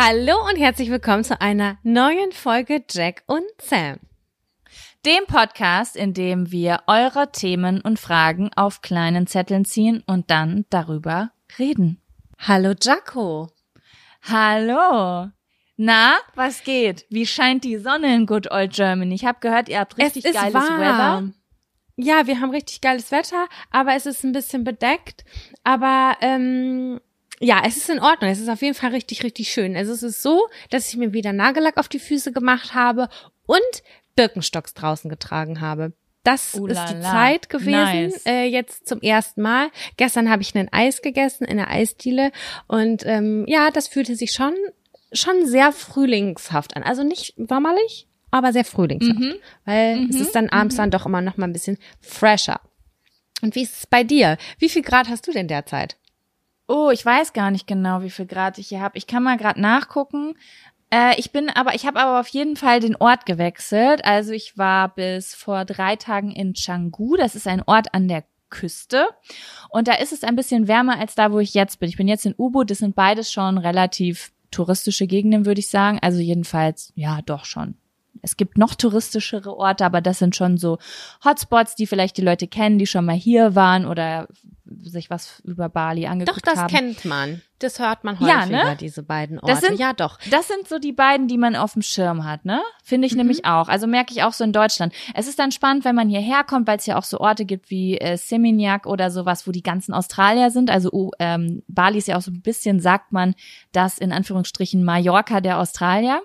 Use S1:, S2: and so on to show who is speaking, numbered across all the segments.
S1: Hallo und herzlich willkommen zu einer neuen Folge Jack und Sam.
S2: Dem Podcast, in dem wir eure Themen und Fragen auf kleinen Zetteln ziehen und dann darüber reden.
S1: Hallo Jaco.
S2: Hallo. Na, was geht? Wie scheint die Sonne in Good Old Germany? Ich habe gehört, ihr habt richtig
S1: es ist
S2: geiles
S1: warm.
S2: Weather.
S1: Ja, wir haben richtig geiles Wetter, aber es ist ein bisschen bedeckt. Aber ähm, ja, es ist in Ordnung. Es ist auf jeden Fall richtig, richtig schön. Also es ist so, dass ich mir wieder Nagellack auf die Füße gemacht habe und Birkenstocks draußen getragen habe. Das
S2: Uh
S1: ist die
S2: la.
S1: Zeit gewesen,
S2: Nice.
S1: äh, jetzt zum ersten Mal. Gestern habe ich ein Eis gegessen in der Eisdiele und ähm, ja, das fühlte sich schon schon sehr frühlingshaft an. Also nicht sommerlich, aber sehr frühlingshaft,
S2: Mhm.
S1: weil es ist dann abends dann doch immer noch mal ein bisschen fresher. Und wie ist es bei dir? Wie viel Grad hast du denn derzeit?
S2: Oh, ich weiß gar nicht genau, wie viel Grad ich hier habe. Ich kann mal gerade nachgucken. Äh, ich bin aber, ich habe aber auf jeden Fall den Ort gewechselt. Also ich war bis vor drei Tagen in Canggu. Das ist ein Ort an der Küste. Und da ist es ein bisschen wärmer als da, wo ich jetzt bin. Ich bin jetzt in Ubud. Das sind beides schon relativ touristische Gegenden, würde ich sagen. Also jedenfalls, ja, doch schon. Es gibt noch touristischere Orte, aber das sind schon so Hotspots, die vielleicht die Leute kennen, die schon mal hier waren oder sich was über Bali
S1: Doch,
S2: angeguckt
S1: das
S2: haben.
S1: kennt man. Das hört man
S2: Ja,
S1: häufiger,
S2: ne?
S1: diese beiden Orte.
S2: Das sind-
S1: ja, doch.
S2: Das sind so die beiden, die man auf dem Schirm hat, ne? Finde ich nämlich auch. Also merke ich auch so in Deutschland. Es ist dann spannend, wenn man hierher kommt, weil es ja auch so Orte gibt wie äh, Seminyak oder sowas, wo die ganzen Australier sind. Also oh, ähm, Bali ist ja auch so ein bisschen, sagt man, das in Anführungsstrichen Mallorca der Australier.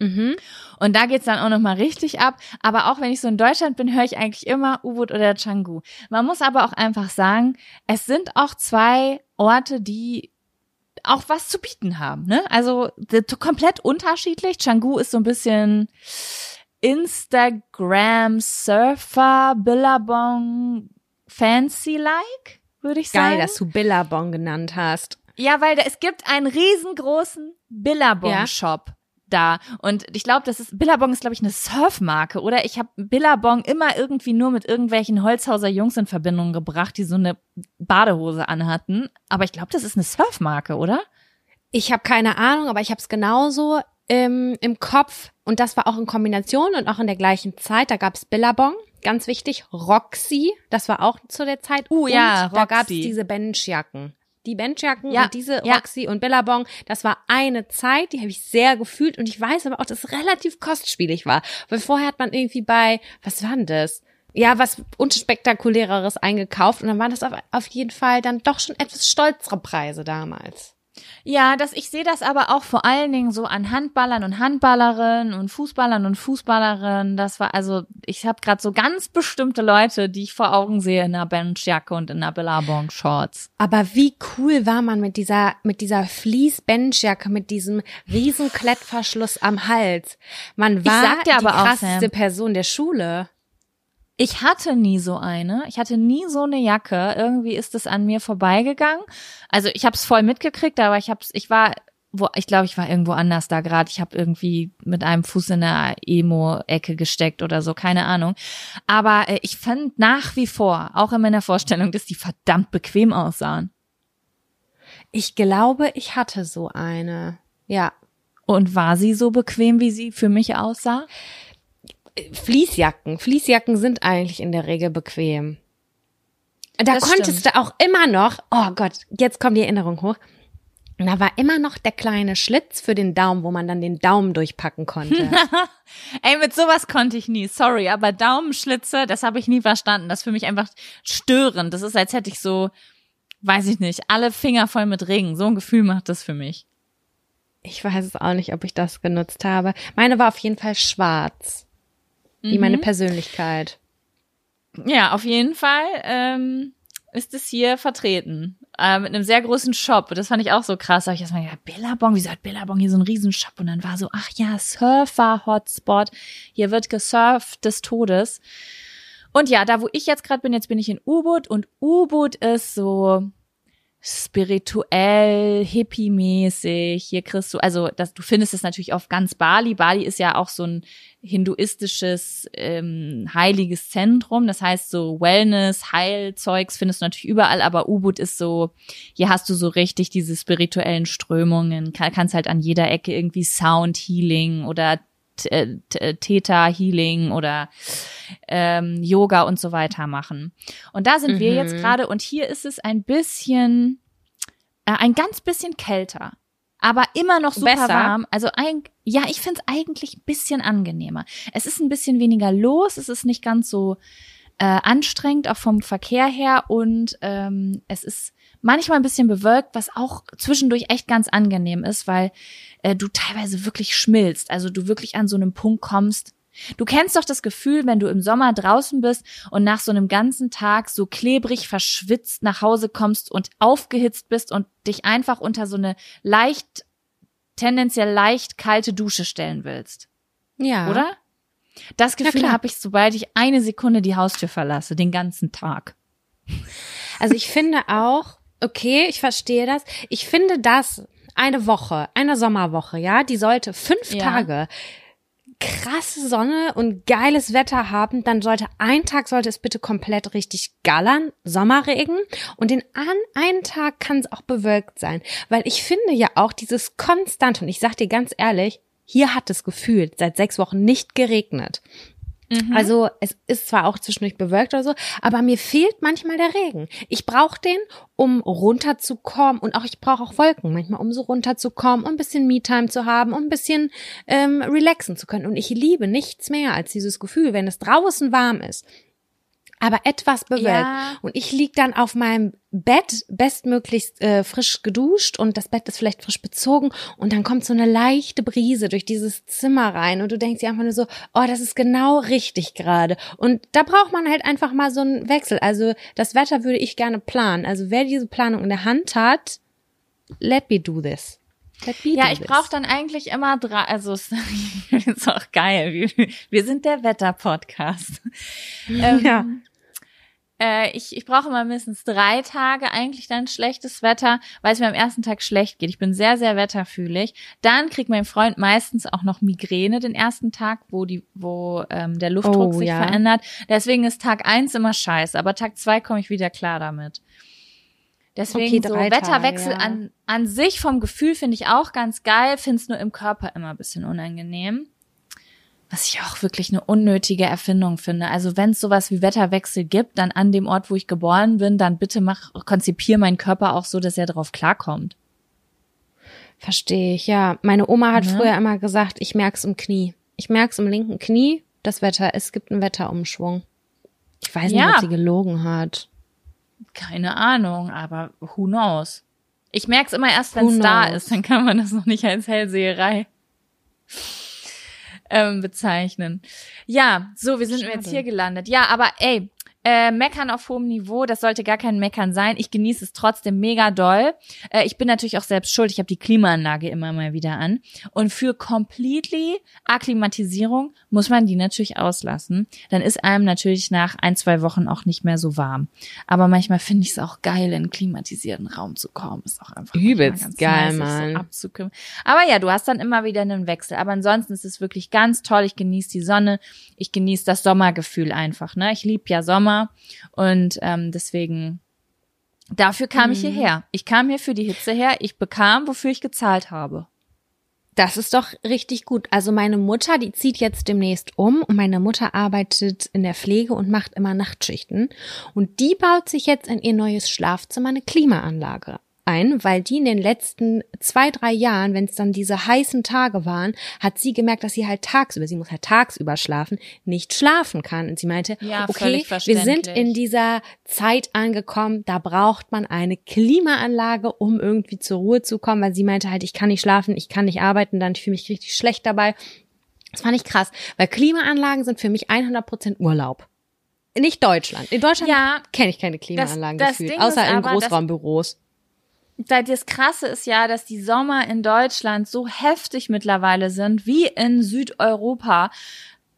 S1: Mhm.
S2: Und da geht's dann auch nochmal richtig ab. Aber auch wenn ich so in Deutschland bin, höre ich eigentlich immer Ubud oder Canggu. Man muss aber auch einfach sagen, es sind auch zwei Orte, die auch was zu bieten haben. Ne? Also komplett unterschiedlich. Canggu ist so ein bisschen Instagram Surfer Billabong Fancy like, würde ich sagen.
S1: Geil, dass du Billabong genannt hast.
S2: Ja, weil da, es gibt einen riesengroßen Billabong-Shop da. Und ich glaube, das ist, Billabong ist, glaube ich, eine Surfmarke, oder? Ich habe Billabong immer irgendwie nur mit irgendwelchen Holzhauser Jungs in Verbindung gebracht, die so eine Badehose anhatten. Aber ich glaube, das ist eine Surfmarke, oder?
S1: Ich habe keine Ahnung, aber ich habe es genauso ähm, im Kopf. Und das war auch in Kombination und auch in der gleichen Zeit. Da gab's Billabong, ganz wichtig. Roxy, das war auch zu der Zeit.
S2: Uh,
S1: und
S2: ja,
S1: da gab's
S2: Roxy.
S1: diese Benchjacken. Die Benchjacken
S2: Ja,
S1: und diese
S2: ja.
S1: Roxy und Billabong, das war eine Zeit, die habe ich sehr gefühlt und ich weiß aber auch, dass es relativ kostspielig war. Weil vorher hat man irgendwie bei, was war denn das? Ja, was unspektakuläreres eingekauft und dann waren das auf, auf jeden Fall dann doch schon etwas stolzere Preise damals.
S2: Ja, das, ich sehe das aber auch vor allen Dingen so an Handballern und Handballerinnen und Fußballern und Fußballerinnen. Das war also, ich habe gerade so ganz bestimmte Leute, die ich vor Augen sehe in einer Benchjacke und in einer Billabong Shorts.
S1: Aber wie cool war man mit dieser mit dieser Fleece Benchjacke mit diesem riesen Klettverschluss am Hals. Man war die
S2: auch,
S1: krasseste
S2: Sam.
S1: Person der Schule.
S2: Ich hatte nie so eine. Ich hatte nie so eine Jacke. Irgendwie ist es an mir vorbeigegangen. Also ich habe es voll mitgekriegt, aber ich hab's, ich war, wo, ich glaube, ich war irgendwo anders da gerade. Ich habe irgendwie mit einem Fuß in der Emo-Ecke gesteckt oder so, keine Ahnung. Aber äh, ich fand nach wie vor, auch in meiner Vorstellung, dass die verdammt bequem aussahen.
S1: Ich glaube, ich hatte so eine. Ja.
S2: Und war sie so bequem, wie sie für mich aussah?
S1: Fließjacken. Fließjacken sind eigentlich in der Regel bequem. Da
S2: Das
S1: konntest
S2: stimmt.
S1: du auch immer noch, oh Gott, jetzt kommt die Erinnerung hoch. Da war immer noch der kleine Schlitz für den Daumen, wo man dann den Daumen durchpacken konnte.
S2: Ey, mit sowas konnte ich nie, sorry, aber Daumenschlitze, das habe ich nie verstanden. Das ist für mich einfach störend. Das ist, als hätte ich so, weiß ich nicht, alle Finger voll mit Regen. So ein Gefühl macht das für mich.
S1: Ich weiß es auch nicht, ob ich das genutzt habe. Meine war auf jeden Fall schwarz. Wie
S2: Mhm.
S1: meine Persönlichkeit.
S2: Ja, auf jeden Fall ähm, ist es hier vertreten. Äh, mit einem sehr großen Shop. Das fand ich auch so krass. Da hab ich erstmal gedacht, Billabong, wieso hat Billabong hier so einen riesen Shop? Und dann war so, ach ja, Surfer-Hotspot. Hier wird gesurft des Todes. Und ja, da wo ich jetzt gerade bin, jetzt bin ich in U-Boot und U-Boot ist so spirituell, hippie-mäßig. Hier kriegst du, also das, du findest es natürlich auf ganz Bali. Bali ist ja auch so ein hinduistisches ähm, heiliges Zentrum. Das heißt, so Wellness, Heilzeugs findest du natürlich überall, aber Ubud ist so, hier hast du so richtig diese spirituellen Strömungen. Kann, kannst halt an jeder Ecke irgendwie Sound Healing oder Theta Healing oder ähm, Yoga und so weiter machen. Und da sind wir
S1: Mhm.
S2: jetzt gerade und hier ist es ein bisschen, äh, ein ganz bisschen kälter. Aber immer noch super
S1: Besser?
S2: warm. Also ein, ja, ich find's eigentlich ein bisschen angenehmer. Es ist ein bisschen weniger los, es ist nicht ganz so äh, anstrengend, auch vom Verkehr her. Und ähm, es ist manchmal ein bisschen bewölkt, was auch zwischendurch echt ganz angenehm ist, weil äh, du teilweise wirklich schmilzt. Also du wirklich an so einem Punkt kommst. Du kennst doch das Gefühl, wenn du im Sommer draußen bist und nach so einem ganzen Tag so klebrig verschwitzt nach Hause kommst und aufgehitzt bist und dich einfach unter so eine leicht, tendenziell leicht kalte Dusche stellen willst.
S1: Ja.
S2: Oder? Das Gefühl
S1: klar.
S2: habe ich, sobald ich eine Sekunde die Haustür verlasse, den ganzen Tag.
S1: Also ich finde auch, okay, ich verstehe das. Ich finde das eine Woche, eine Sommerwoche, ja, die sollte fünf
S2: Ja.
S1: Tage krasse Sonne und geiles Wetter haben, dann sollte ein Tag sollte es bitte komplett richtig gallern, Sommerregen und den an einen Tag kann es auch bewölkt sein, weil ich finde ja auch dieses konstant und ich sag dir ganz ehrlich, hier hat es gefühlt seit sechs Wochen nicht geregnet. Also es ist zwar auch zwischendurch bewölkt oder so, aber mir fehlt manchmal der Regen. Ich brauche den, um runterzukommen und auch ich brauche auch Wolken manchmal, um so runterzukommen, um ein bisschen Me-Time zu haben, um ein bisschen ähm, relaxen zu können. Und ich liebe nichts mehr als dieses Gefühl, wenn es draußen warm ist, aber etwas bewölkt.
S2: Ja.
S1: Und ich lieg dann auf meinem Bett, bestmöglichst äh, frisch geduscht und das Bett ist vielleicht frisch bezogen und dann kommt so eine leichte Brise durch dieses Zimmer rein und du denkst dir einfach nur so, oh, das ist genau richtig gerade. Und da braucht man halt einfach mal so einen Wechsel. Also das Wetter würde ich gerne planen. Also wer diese Planung in der Hand hat, let me do this. Let me
S2: Ja, ich brauche dann eigentlich immer drei, also es ist auch geil. Wir, wir sind der Wetter-Podcast. Ähm,
S1: Ja.
S2: Äh, ich ich brauche immer mindestens drei Tage eigentlich dann schlechtes Wetter, weil es mir am ersten Tag schlecht geht. Ich bin sehr, sehr wetterfühlig. Dann kriegt mein Freund meistens auch noch Migräne den ersten Tag, wo die, wo ähm, der Luftdruck
S1: Oh,
S2: sich
S1: ja.
S2: verändert. Deswegen ist Tag eins immer scheiße, aber Tag zwei komme ich wieder klar damit. Deswegen
S1: Okay,
S2: so Wetterwechsel
S1: ja.
S2: an, an sich vom Gefühl finde ich auch ganz geil, finde es nur im Körper immer ein bisschen unangenehm. Was ich auch wirklich eine unnötige Erfindung finde. Also wenn es sowas wie Wetterwechsel gibt, dann an dem Ort, wo ich geboren bin, dann bitte mach, konzipier meinen Körper auch so, dass er darauf klarkommt.
S1: Verstehe ich, ja. Meine Oma hat
S2: Ne?
S1: früher immer gesagt, ich merk's im Knie. Ich merk's im linken Knie, das Wetter, es gibt einen Wetterumschwung. Ich weiß nicht,
S2: Ja.
S1: ob sie gelogen hat.
S2: Keine Ahnung, aber who knows? Ich merk's immer erst, wenn es da ist, dann kann man das noch nicht als Hellseherei ähm, bezeichnen. Ja, so, wir sind Schade. jetzt hier gelandet. Ja, aber ey, äh, meckern auf hohem Niveau, das sollte gar kein Meckern sein. Ich genieße es trotzdem mega doll. Äh, ich bin natürlich auch selbst schuld. Ich habe die Klimaanlage immer mal wieder an. Und für completely Akklimatisierung muss man die natürlich auslassen. Dann ist einem natürlich nach ein, zwei Wochen auch nicht mehr so warm. Aber manchmal finde ich es auch geil, in einen klimatisierten Raum zu kommen. Ist auch einfach
S1: übelst geil, nice,
S2: Mann. So Aber ja, du hast dann immer wieder einen Wechsel. Aber ansonsten ist es wirklich ganz toll. Ich genieße die Sonne. Ich genieße das Sommergefühl einfach. Ne? Ich liebe ja Sommer. Sommer. Und ähm, deswegen, dafür kam mhm. ich hierher. Ich kam hier für die Hitze her. Ich bekam, wofür ich gezahlt habe.
S1: Das ist doch richtig gut. Also meine Mutter, die zieht jetzt demnächst um und meine Mutter arbeitet in der Pflege und macht immer Nachtschichten. Und die baut sich jetzt in ihr neues Schlafzimmer eine Klimaanlage ein, weil die in den letzten zwei, drei Jahren, wenn es dann diese heißen Tage waren, hat sie gemerkt, dass sie halt tagsüber, sie muss halt tagsüber schlafen, nicht schlafen kann. Und sie meinte, ja, okay, wir sind in dieser Zeit angekommen, da braucht man eine Klimaanlage, um irgendwie zur Ruhe zu kommen, weil sie meinte halt, ich kann nicht schlafen, ich kann nicht arbeiten, dann ich fühle mich richtig schlecht dabei. Das fand ich krass, weil Klimaanlagen sind für mich 100% Urlaub. Nicht Deutschland. In Deutschland ja, kenne ich keine Klimaanlagen das, das gefühlt, außer in Großraumbüros
S2: das Krasse ist ja, dass die Sommer in Deutschland so heftig mittlerweile sind wie in Südeuropa.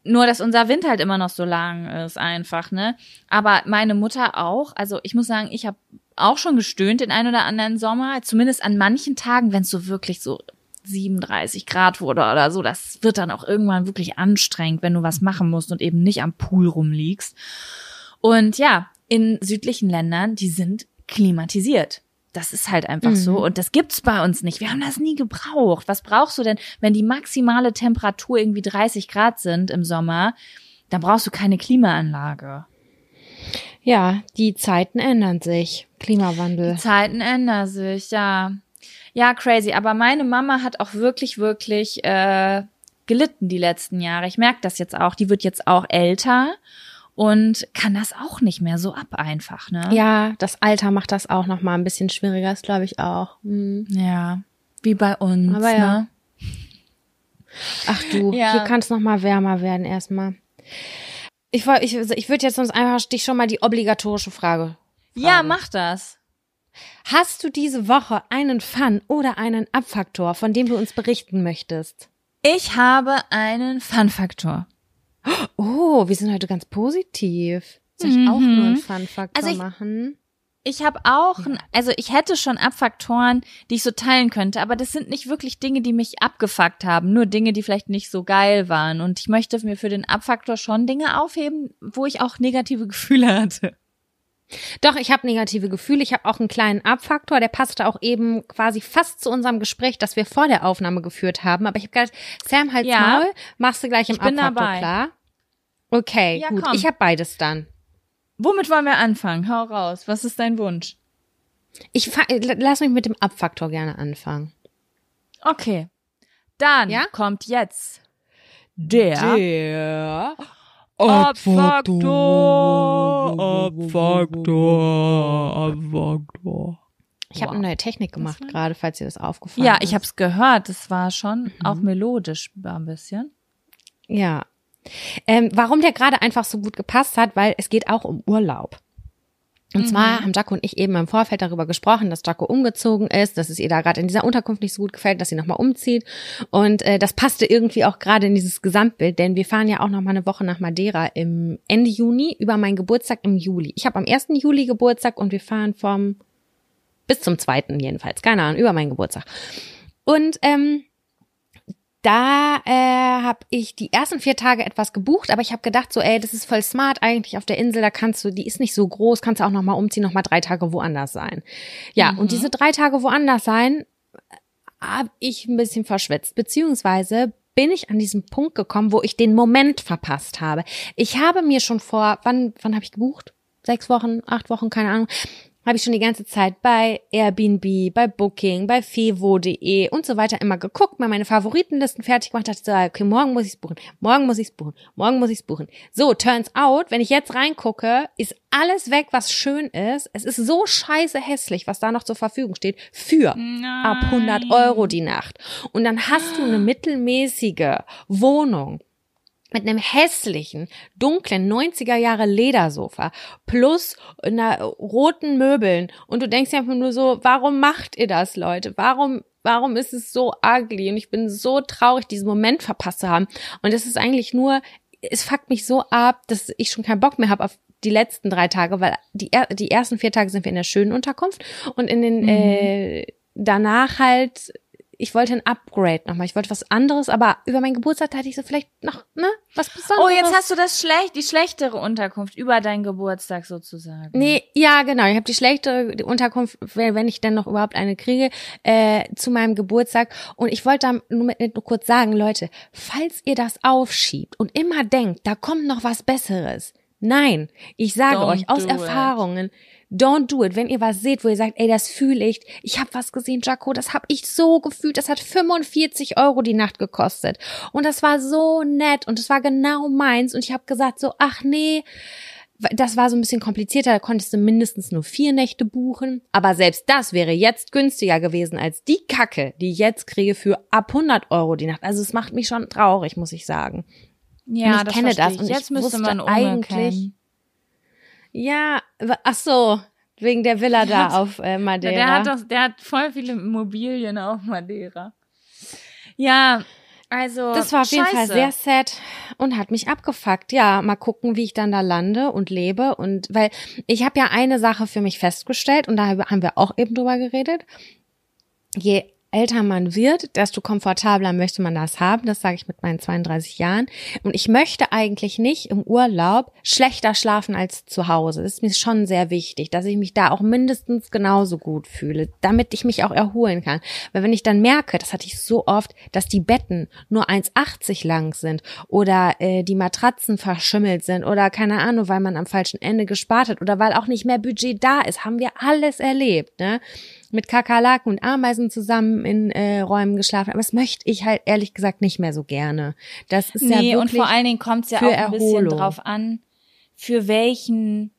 S2: Nur, dass unser Winter halt immer noch so lang ist, einfach, ne? Aber meine Mutter auch. Also ich muss sagen, ich habe auch schon gestöhnt den ein oder anderen Sommer. Zumindest an manchen Tagen, wenn es so wirklich so 37 Grad wurde oder so. Das wird dann auch irgendwann wirklich anstrengend, wenn du was machen musst und eben nicht am Pool rumliegst. Und ja, in südlichen Ländern, die sind klimatisiert. Das ist halt einfach mhm. so. Und das gibt's bei uns nicht. Wir haben das nie gebraucht. Was brauchst du denn, wenn die maximale Temperatur irgendwie 30 Grad sind im Sommer? Dann brauchst du keine Klimaanlage.
S1: Ja, die Zeiten ändern sich. Klimawandel.
S2: Die Zeiten ändern sich, ja. Ja, crazy. Aber meine Mama hat auch wirklich, wirklich äh, gelitten die letzten Jahre. Ich merke das jetzt auch. Die wird jetzt auch älter und kann das auch nicht mehr so ab einfach, ne?
S1: Ja, das Alter macht das auch noch mal ein bisschen schwieriger, das glaube ich auch.
S2: Mhm. Ja, wie bei uns, Aber ja. Ne?
S1: Ach du, ja. hier kann es noch mal wärmer werden erstmal. Ich ich, ich würde jetzt sonst einfach dich schon mal die obligatorische Frage.
S2: Fragen. Ja, mach das.
S1: Hast du diese Woche einen Fun oder einen Abfaktor, von dem du uns berichten möchtest?
S2: Ich habe einen Fun-Faktor.
S1: Oh, wir sind heute ganz positiv. Soll ich mhm. auch nur einen mhm. Fun-Faktor also machen?
S2: Ich habe auch, ja. also ich hätte schon Abfaktoren, die ich so teilen könnte, aber das sind nicht wirklich Dinge, die mich abgefuckt haben, nur Dinge, die vielleicht nicht so geil waren. Und ich möchte mir für den Abfaktor schon Dinge aufheben, wo ich auch negative Gefühle hatte.
S1: Doch, ich habe negative Gefühle. Ich habe auch einen kleinen Abfaktor, der passte auch eben quasi fast zu unserem Gespräch, das wir vor der Aufnahme geführt haben. Aber ich habe gedacht, Sam, halt's ja, Maul, machst du gleich im Abfaktor dabei. klar? Okay, ja, gut. Komm. Ich habe beides dann.
S2: Womit wollen wir anfangen? Hau raus. Was ist dein Wunsch?
S1: Ich lass mich mit dem Abfaktor gerne anfangen.
S2: Okay. Dann ja? kommt jetzt der,
S1: der Abfaktor. Abfaktor. Abfaktor. Ich habe wow. eine neue Technik gemacht gerade, falls dir das aufgefallen
S2: ja,
S1: ist.
S2: Ja, ich habe es gehört. Das war schon mhm. auch melodisch ein bisschen.
S1: Ja, ähm, warum der gerade einfach so gut gepasst hat, weil es geht auch um Urlaub. Und mhm. zwar haben Jaco und ich eben im Vorfeld darüber gesprochen, dass Jaco umgezogen ist, dass es ihr da gerade in dieser Unterkunft nicht so gut gefällt, dass sie nochmal umzieht. Und äh, das passte irgendwie auch gerade in dieses Gesamtbild, denn wir fahren ja auch nochmal eine Woche nach Madeira im Ende Juni über meinen Geburtstag im Juli. Ich habe am 1. Juli Geburtstag und wir fahren vom bis zum 2. jedenfalls, keine Ahnung, über meinen Geburtstag. Und ähm, da äh, habe ich die ersten vier Tage etwas gebucht, aber ich habe gedacht, so, ey, das ist voll smart eigentlich auf der Insel, da kannst du, die ist nicht so groß, kannst du auch nochmal umziehen, nochmal drei Tage woanders sein. Ja, mhm. und diese drei Tage woanders sein, habe ich ein bisschen verschwitzt, beziehungsweise bin ich an diesem Punkt gekommen, wo ich den Moment verpasst habe. Ich habe mir schon vor, wann, wann habe ich gebucht? Sechs Wochen, acht Wochen, keine Ahnung habe ich schon die ganze Zeit bei Airbnb, bei Booking, bei fevo.de und so weiter immer geguckt, mal meine Favoritenlisten fertig gemacht, dachte so, okay, morgen muss ich's buchen, morgen muss ich's buchen, morgen muss ich's buchen. So, turns out, wenn ich jetzt reingucke, ist alles weg, was schön ist. Es ist so scheiße hässlich, was da noch zur Verfügung steht, für
S2: Nein.
S1: ab 100 Euro die Nacht. Und dann hast du eine mittelmäßige Wohnung mit einem hässlichen, dunklen 90er Jahre Ledersofa plus einer roten Möbeln und du denkst dir einfach nur so, warum macht ihr das, Leute? Warum warum ist es so ugly und ich bin so traurig, diesen Moment verpasst zu haben und es ist eigentlich nur es fuckt mich so ab, dass ich schon keinen Bock mehr habe auf die letzten drei Tage, weil die, er die ersten vier Tage sind wir in der schönen Unterkunft und in den
S2: Mhm.
S1: äh, danach halt ich wollte ein Upgrade nochmal. Ich wollte was anderes, aber über meinen Geburtstag hatte ich so vielleicht noch, ne, was Besonderes.
S2: Oh, jetzt hast du das schlecht, die schlechtere Unterkunft über deinen Geburtstag sozusagen.
S1: Nee, ja, genau. Ich habe die schlechte die Unterkunft, wenn ich dann noch überhaupt eine kriege, äh, zu meinem Geburtstag. Und ich wollte da nur, mit, nur kurz sagen, Leute, falls ihr das aufschiebt und immer denkt, da kommt noch was Besseres. Nein, ich sage
S2: Don't
S1: euch aus
S2: do it.
S1: Don't do it. Wenn ihr was seht, wo ihr sagt, ey, das fühle ich, ich habe was gesehen, Jaco, das habe ich so gefühlt, das hat 45 Euro die Nacht gekostet. Und das war so nett und es war genau meins. Und ich habe gesagt so, ach nee, das war so ein bisschen komplizierter, da konntest du mindestens nur vier Nächte buchen. Aber selbst das wäre jetzt günstiger gewesen als die Kacke, die ich jetzt kriege für ab 100 Euro die Nacht. Also es macht mich schon traurig, muss ich sagen.
S2: ja,
S1: und ich
S2: das
S1: kenne das
S2: ich.
S1: und
S2: jetzt
S1: ich
S2: müsste man
S1: eigentlich-. Ja, ach so, wegen der Villa
S2: Der
S1: da
S2: hat-
S1: auf äh, Madeira.
S2: Der hat doch, der hat voll viele Immobilien auf Madeira. Ja, also
S1: das war auf jeden Fall sehr sad und hat mich abgefuckt. Ja, mal gucken, wie ich dann da lande und lebe und weil ich habe ja eine Sache für mich festgestellt und da haben wir auch eben drüber geredet. Je älter man wird, desto komfortabler möchte man das haben. Das sage ich mit meinen 32 Jahren. Und ich möchte eigentlich nicht im Urlaub schlechter schlafen als zu Hause. Das ist mir schon sehr wichtig, dass ich mich da auch mindestens genauso gut fühle, damit ich mich auch erholen kann. Weil wenn ich dann merke, das hatte ich so oft, dass die Betten nur 1,80 lang sind oder äh, die Matratzen verschimmelt sind oder keine Ahnung, weil man am falschen Ende gespart hat oder weil auch nicht mehr Budget da ist, haben wir alles erlebt, ne? Mit Kakerlaken und Ameisen zusammen in äh, Räumen geschlafen. Aber das möchte ich halt ehrlich gesagt nicht mehr so gerne. Das ist ja
S2: Nee,
S1: wirklich
S2: und vor allen Dingen kommt es ja auch ein bisschen
S1: Erholung.
S2: drauf an, für welchen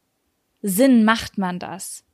S2: Sinn macht man das?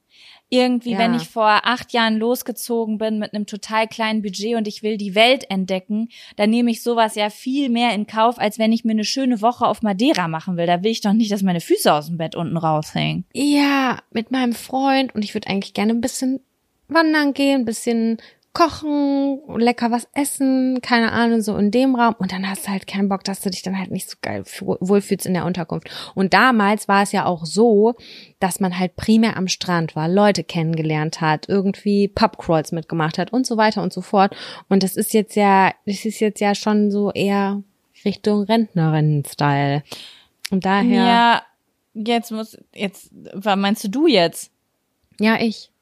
S2: Irgendwie,
S1: Ja.
S2: wenn ich vor acht Jahren losgezogen bin mit einem total kleinen Budget und ich will die Welt entdecken, dann nehme ich sowas ja viel mehr in Kauf, als wenn ich mir eine schöne Woche auf Madeira machen will. Da will ich doch nicht, dass meine Füße aus dem Bett unten raushängen.
S1: ja mit meinem Freund und ich würde eigentlich gerne ein bisschen wandern gehen, ein bisschen kochen, lecker was essen, keine Ahnung, so in dem Raum. Und dann hast du halt keinen Bock, dass du dich dann halt nicht so geil wohlfühlst in der Unterkunft. Und damals war es ja auch so, dass man halt primär am Strand war, Leute kennengelernt hat, irgendwie Pubcrawls mitgemacht hat und so weiter und so fort. Und das ist jetzt ja, das ist jetzt ja schon so eher Richtung Rentnerinnen-Style. Und daher, ja,
S2: Ja, jetzt muss, jetzt, was meinst du du jetzt?
S1: ich.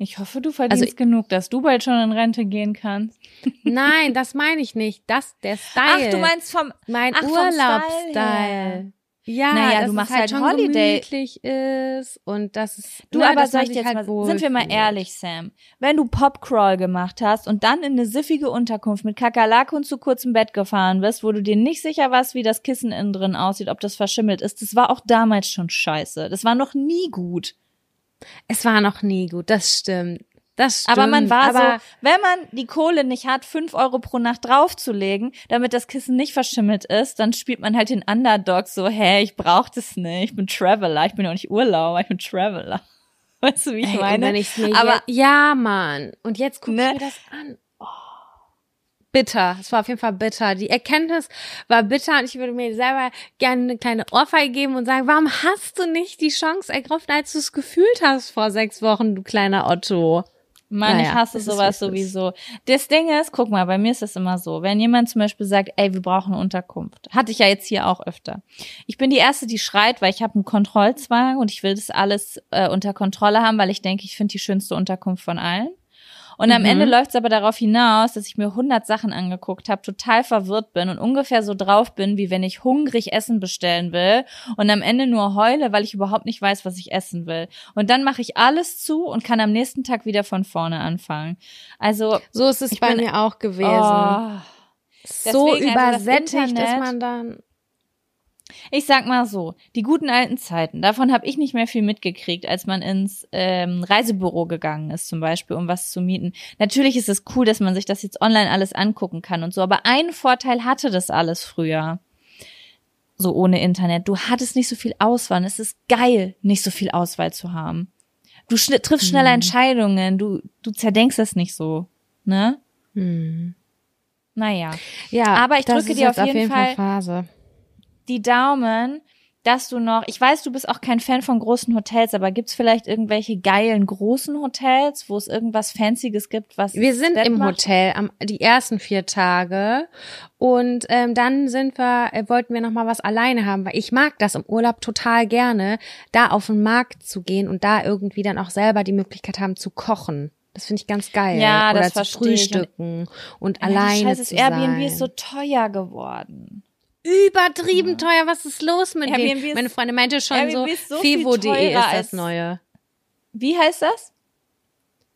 S2: Ich hoffe, du verdienst
S1: Also-
S2: genug, dass du bald schon in Rente gehen kannst.
S1: Nein, das meine ich nicht. Das, der Style.
S2: Ach, du meinst vom,
S1: mein. Urlaubsstyle. Ja,
S2: Naja, du machst
S1: es halt
S2: halt
S1: schon
S2: Holiday.
S1: gemütlich ist und das ist
S2: Du,
S1: ne,
S2: aber soll ich jetzt
S1: halt
S2: mal, sind wir mal ehrlich, Sam. Wenn du Popcrawl gemacht hast und dann in eine siffige Unterkunft mit Kakerlake und zu kurzem Bett gefahren bist, wo du dir nicht sicher warst, wie das Kissen innen drin aussieht, ob das verschimmelt ist, das war auch damals schon scheiße. Das war noch nie gut.
S1: Es war noch nie gut, das stimmt. Das stimmt.
S2: Aber man war
S1: aber
S2: so, wenn man die Kohle nicht hat, fünf Euro pro Nacht draufzulegen, damit das Kissen nicht verschimmelt ist, dann spielt man halt den Underdog so, hä, ich brauch das nicht, ich bin Traveler, ich bin auch nicht Urlauber, ich bin Traveler. Weißt du, wie ich
S1: Ey,
S2: meine? aber
S1: jetzt, ja, Mann. Und jetzt guck
S2: Ne?
S1: ich mir das an. Bitter. Es war auf jeden Fall bitter. Die Erkenntnis war bitter und ich würde mir selber gerne eine kleine Ohrfeige geben und sagen, warum hast du nicht die Chance ergriffen, als du es gefühlt hast vor sechs Wochen, du kleiner Otto?
S2: Mann,
S1: Naja,
S2: ich hasse
S1: es
S2: sowas
S1: es
S2: sowieso. Das Ding ist, guck mal, bei mir ist das immer so. Wenn jemand zum Beispiel sagt, ey, wir brauchen eine Unterkunft, hatte ich ja jetzt hier auch öfter. Ich bin die Erste, die schreit, weil ich habe einen Kontrollzwang und ich will das alles äh, unter Kontrolle haben, weil ich denke, ich finde die schönste Unterkunft von allen. Und am
S1: Mhm.
S2: Ende läuft es aber darauf hinaus, dass ich mir 100 Sachen angeguckt habe, total verwirrt bin und ungefähr so drauf bin, wie wenn ich hungrig Essen bestellen will und am Ende nur heule, weil ich überhaupt nicht weiß, was ich essen will. Und dann mache ich alles zu und kann am nächsten Tag wieder von vorne anfangen. Also
S1: So ist es bei
S2: bin-
S1: mir auch gewesen.
S2: oh,
S1: so
S2: also
S1: übersättigt ist
S2: Internet-
S1: man dann.
S2: Ich sag mal so, die guten alten Zeiten, davon habe ich nicht mehr viel mitgekriegt, als man ins ähm, Reisebüro gegangen ist, zum Beispiel, um was zu mieten. Natürlich ist es cool, dass man sich das jetzt online alles angucken kann und so, aber einen Vorteil hatte das alles früher. So ohne Internet. Du hattest nicht so viel Auswahl. Es ist geil, nicht so viel Auswahl zu haben. Du schn triffst schneller Entscheidungen, du, du zerdenkst es nicht so, ne?
S1: Hm.
S2: Naja.
S1: Ja,
S2: Aber ich drücke dir
S1: jetzt
S2: auf jeden Fall-
S1: Phase.
S2: Die Daumen, dass du noch, ich weiß, du bist auch kein Fan von großen Hotels, aber gibt's vielleicht irgendwelche geilen großen Hotels, wo es irgendwas Fancyes gibt, was
S1: Wir sind im
S2: macht?
S1: Hotel am, die ersten vier Tage und ähm, dann sind wir, äh, wollten wir noch mal was alleine haben, weil ich mag das im Urlaub total gerne, da auf den Markt zu gehen und da irgendwie dann auch selber die Möglichkeit haben zu kochen. Das finde ich ganz geil.
S2: Ja,
S1: Oder
S2: das
S1: zu
S2: verstehe ich.
S1: frühstücken und,
S2: Ja,
S1: alleine
S2: die Scheiße, das Airbnb
S1: sein.
S2: ist so teuer geworden.
S1: Übertrieben teuer. Was ist los mit
S2: Airbnb
S1: dem?
S2: ist-
S1: Meine Freundin meinte schon so,
S2: Airbnb ist so viel
S1: fevo.de ist
S2: teurer
S1: das neue.
S2: Wie heißt das?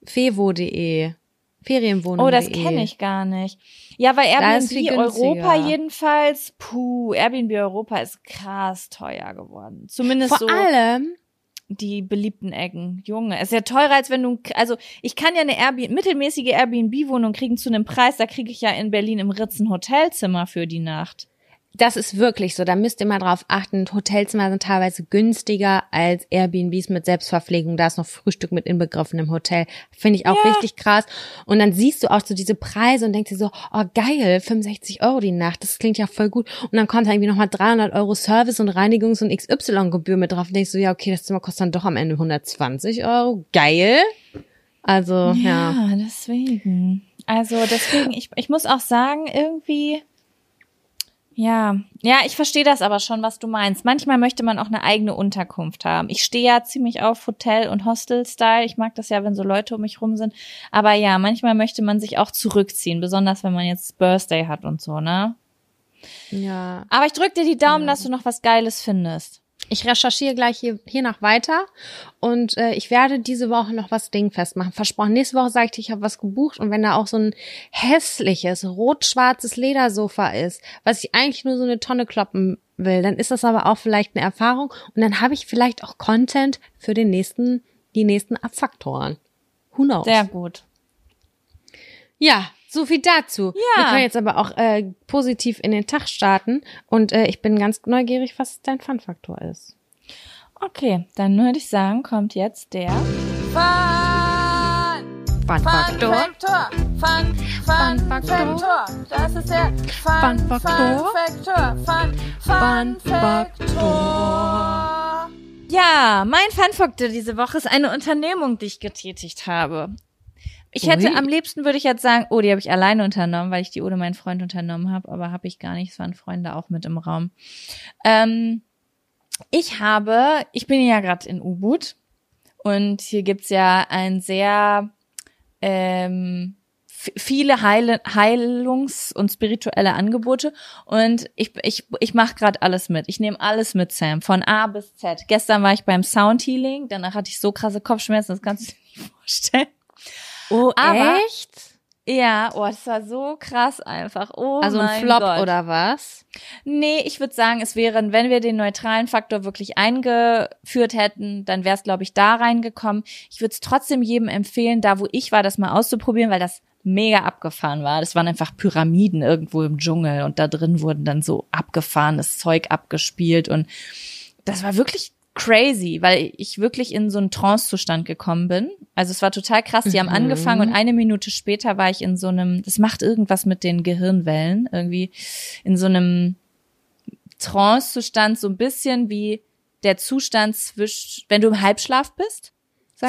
S1: fevo.de. Ferienwohnung.
S2: Oh, das kenne ich gar nicht. Ja, weil
S1: ist
S2: Airbnb Europa jedenfalls, puh, Airbnb Europa ist krass teuer geworden. Zumindest
S1: Vor
S2: so
S1: allem,
S2: die beliebten Ecken. Junge, ist ja teurer, als wenn du, also ich kann ja eine Airbnb, mittelmäßige Airbnb-Wohnung kriegen zu einem Preis, da kriege ich ja in Berlin im Ritz ein Hotelzimmer für die Nacht.
S1: Das ist wirklich so. Da müsst ihr mal drauf achten. Hotelzimmer sind teilweise günstiger als Airbnbs mit Selbstverpflegung. Da ist noch Frühstück mit inbegriffen im Hotel. Finde ich auch
S2: Ja.
S1: richtig krass. Und dann siehst du auch so diese Preise und denkst dir so, oh geil, 65 Euro die Nacht. Das klingt ja voll gut. Und dann kommt da irgendwie nochmal 300 Euro Service und Reinigungs- und XY-Gebühr mit drauf. Und denkst du, ja, okay, das Zimmer kostet dann doch am Ende 120 Euro. Geil. Also, ja.
S2: Ja, deswegen. Also deswegen, ich, ich muss auch sagen, irgendwie, ja, ja, ich verstehe das aber schon, was du meinst. Manchmal möchte man auch eine eigene Unterkunft haben. Ich stehe ja ziemlich auf Hotel- und Hostel-Style. Ich mag das ja, wenn so Leute um mich rum sind. Aber ja, manchmal möchte man sich auch zurückziehen, besonders wenn man jetzt Birthday hat und so, ne?
S1: Ja.
S2: Aber ich drück dir die Daumen, dass du noch was Geiles findest.
S1: Ich recherchiere gleich hier, hier noch weiter und äh, ich werde diese Woche noch was dingfest machen. Versprochen, nächste Woche sage ich dir, ich habe was gebucht und wenn da auch so ein hässliches, rot-schwarzes Ledersofa ist, was ich eigentlich nur so eine Tonne kloppen will, dann ist das aber auch vielleicht eine Erfahrung und dann habe ich vielleicht auch Content für den nächsten, die nächsten Abfaktoren. Who knows?
S2: Sehr gut.
S1: Ja, so viel dazu.
S2: Ja.
S1: Wir können jetzt aber auch äh, positiv in den Tag starten und äh, ich bin ganz neugierig, was dein Fun-Faktor ist.
S2: Okay, dann würde ich sagen, kommt jetzt der Fun
S1: Fun-Faktor.
S2: Faktor. Fun, Fun. Das ist der Fun,
S1: Fun Faktor.
S2: Faktor. Fun, Fun,
S1: Fun
S2: Faktor. Ja, mein Fun Faktor diese Woche ist eine Unternehmung, die ich getätigt habe. Ich hätte
S1: Ui.
S2: am liebsten würde ich jetzt sagen, oh, die habe ich alleine unternommen, weil ich die ohne meinen Freund unternommen habe, aber habe ich gar nicht. Es waren Freunde auch mit im Raum. Ähm, ich habe, ich bin ja gerade in U-Boot und hier gibt's ja ein sehr ähm, viele Heile, Heilungs- und spirituelle Angebote und ich, ich, ich mache gerade alles mit. Ich nehme alles mit, Sam, von A bis Z. Gestern war ich beim Sound Healing, danach hatte ich so krasse Kopfschmerzen, das kannst du dir nicht vorstellen.
S1: Oh,
S2: Aber-
S1: echt?
S2: Ja, oh, das war so krass einfach. Oh
S1: Also ein Flop
S2: Gott.
S1: oder was?
S2: Nee, ich würde sagen, es wäre, wenn wir den neutralen Faktor wirklich eingeführt hätten, dann wäre es, glaube ich, da reingekommen. Ich würde es trotzdem jedem empfehlen, da wo ich war, das mal auszuprobieren, weil das mega abgefahren war. Das waren einfach Pyramiden irgendwo im Dschungel und da drin wurden dann so abgefahrenes Zeug abgespielt und das war wirklich crazy, weil ich wirklich in so einen Trance-Zustand gekommen bin. Also es war total krass. Die haben
S1: Mhm.
S2: angefangen und eine Minute später war ich in so einem, das macht irgendwas mit den Gehirnwellen, irgendwie in so einem Trance-Zustand, so ein bisschen wie der Zustand zwischen, wenn du im Halbschlaf bist.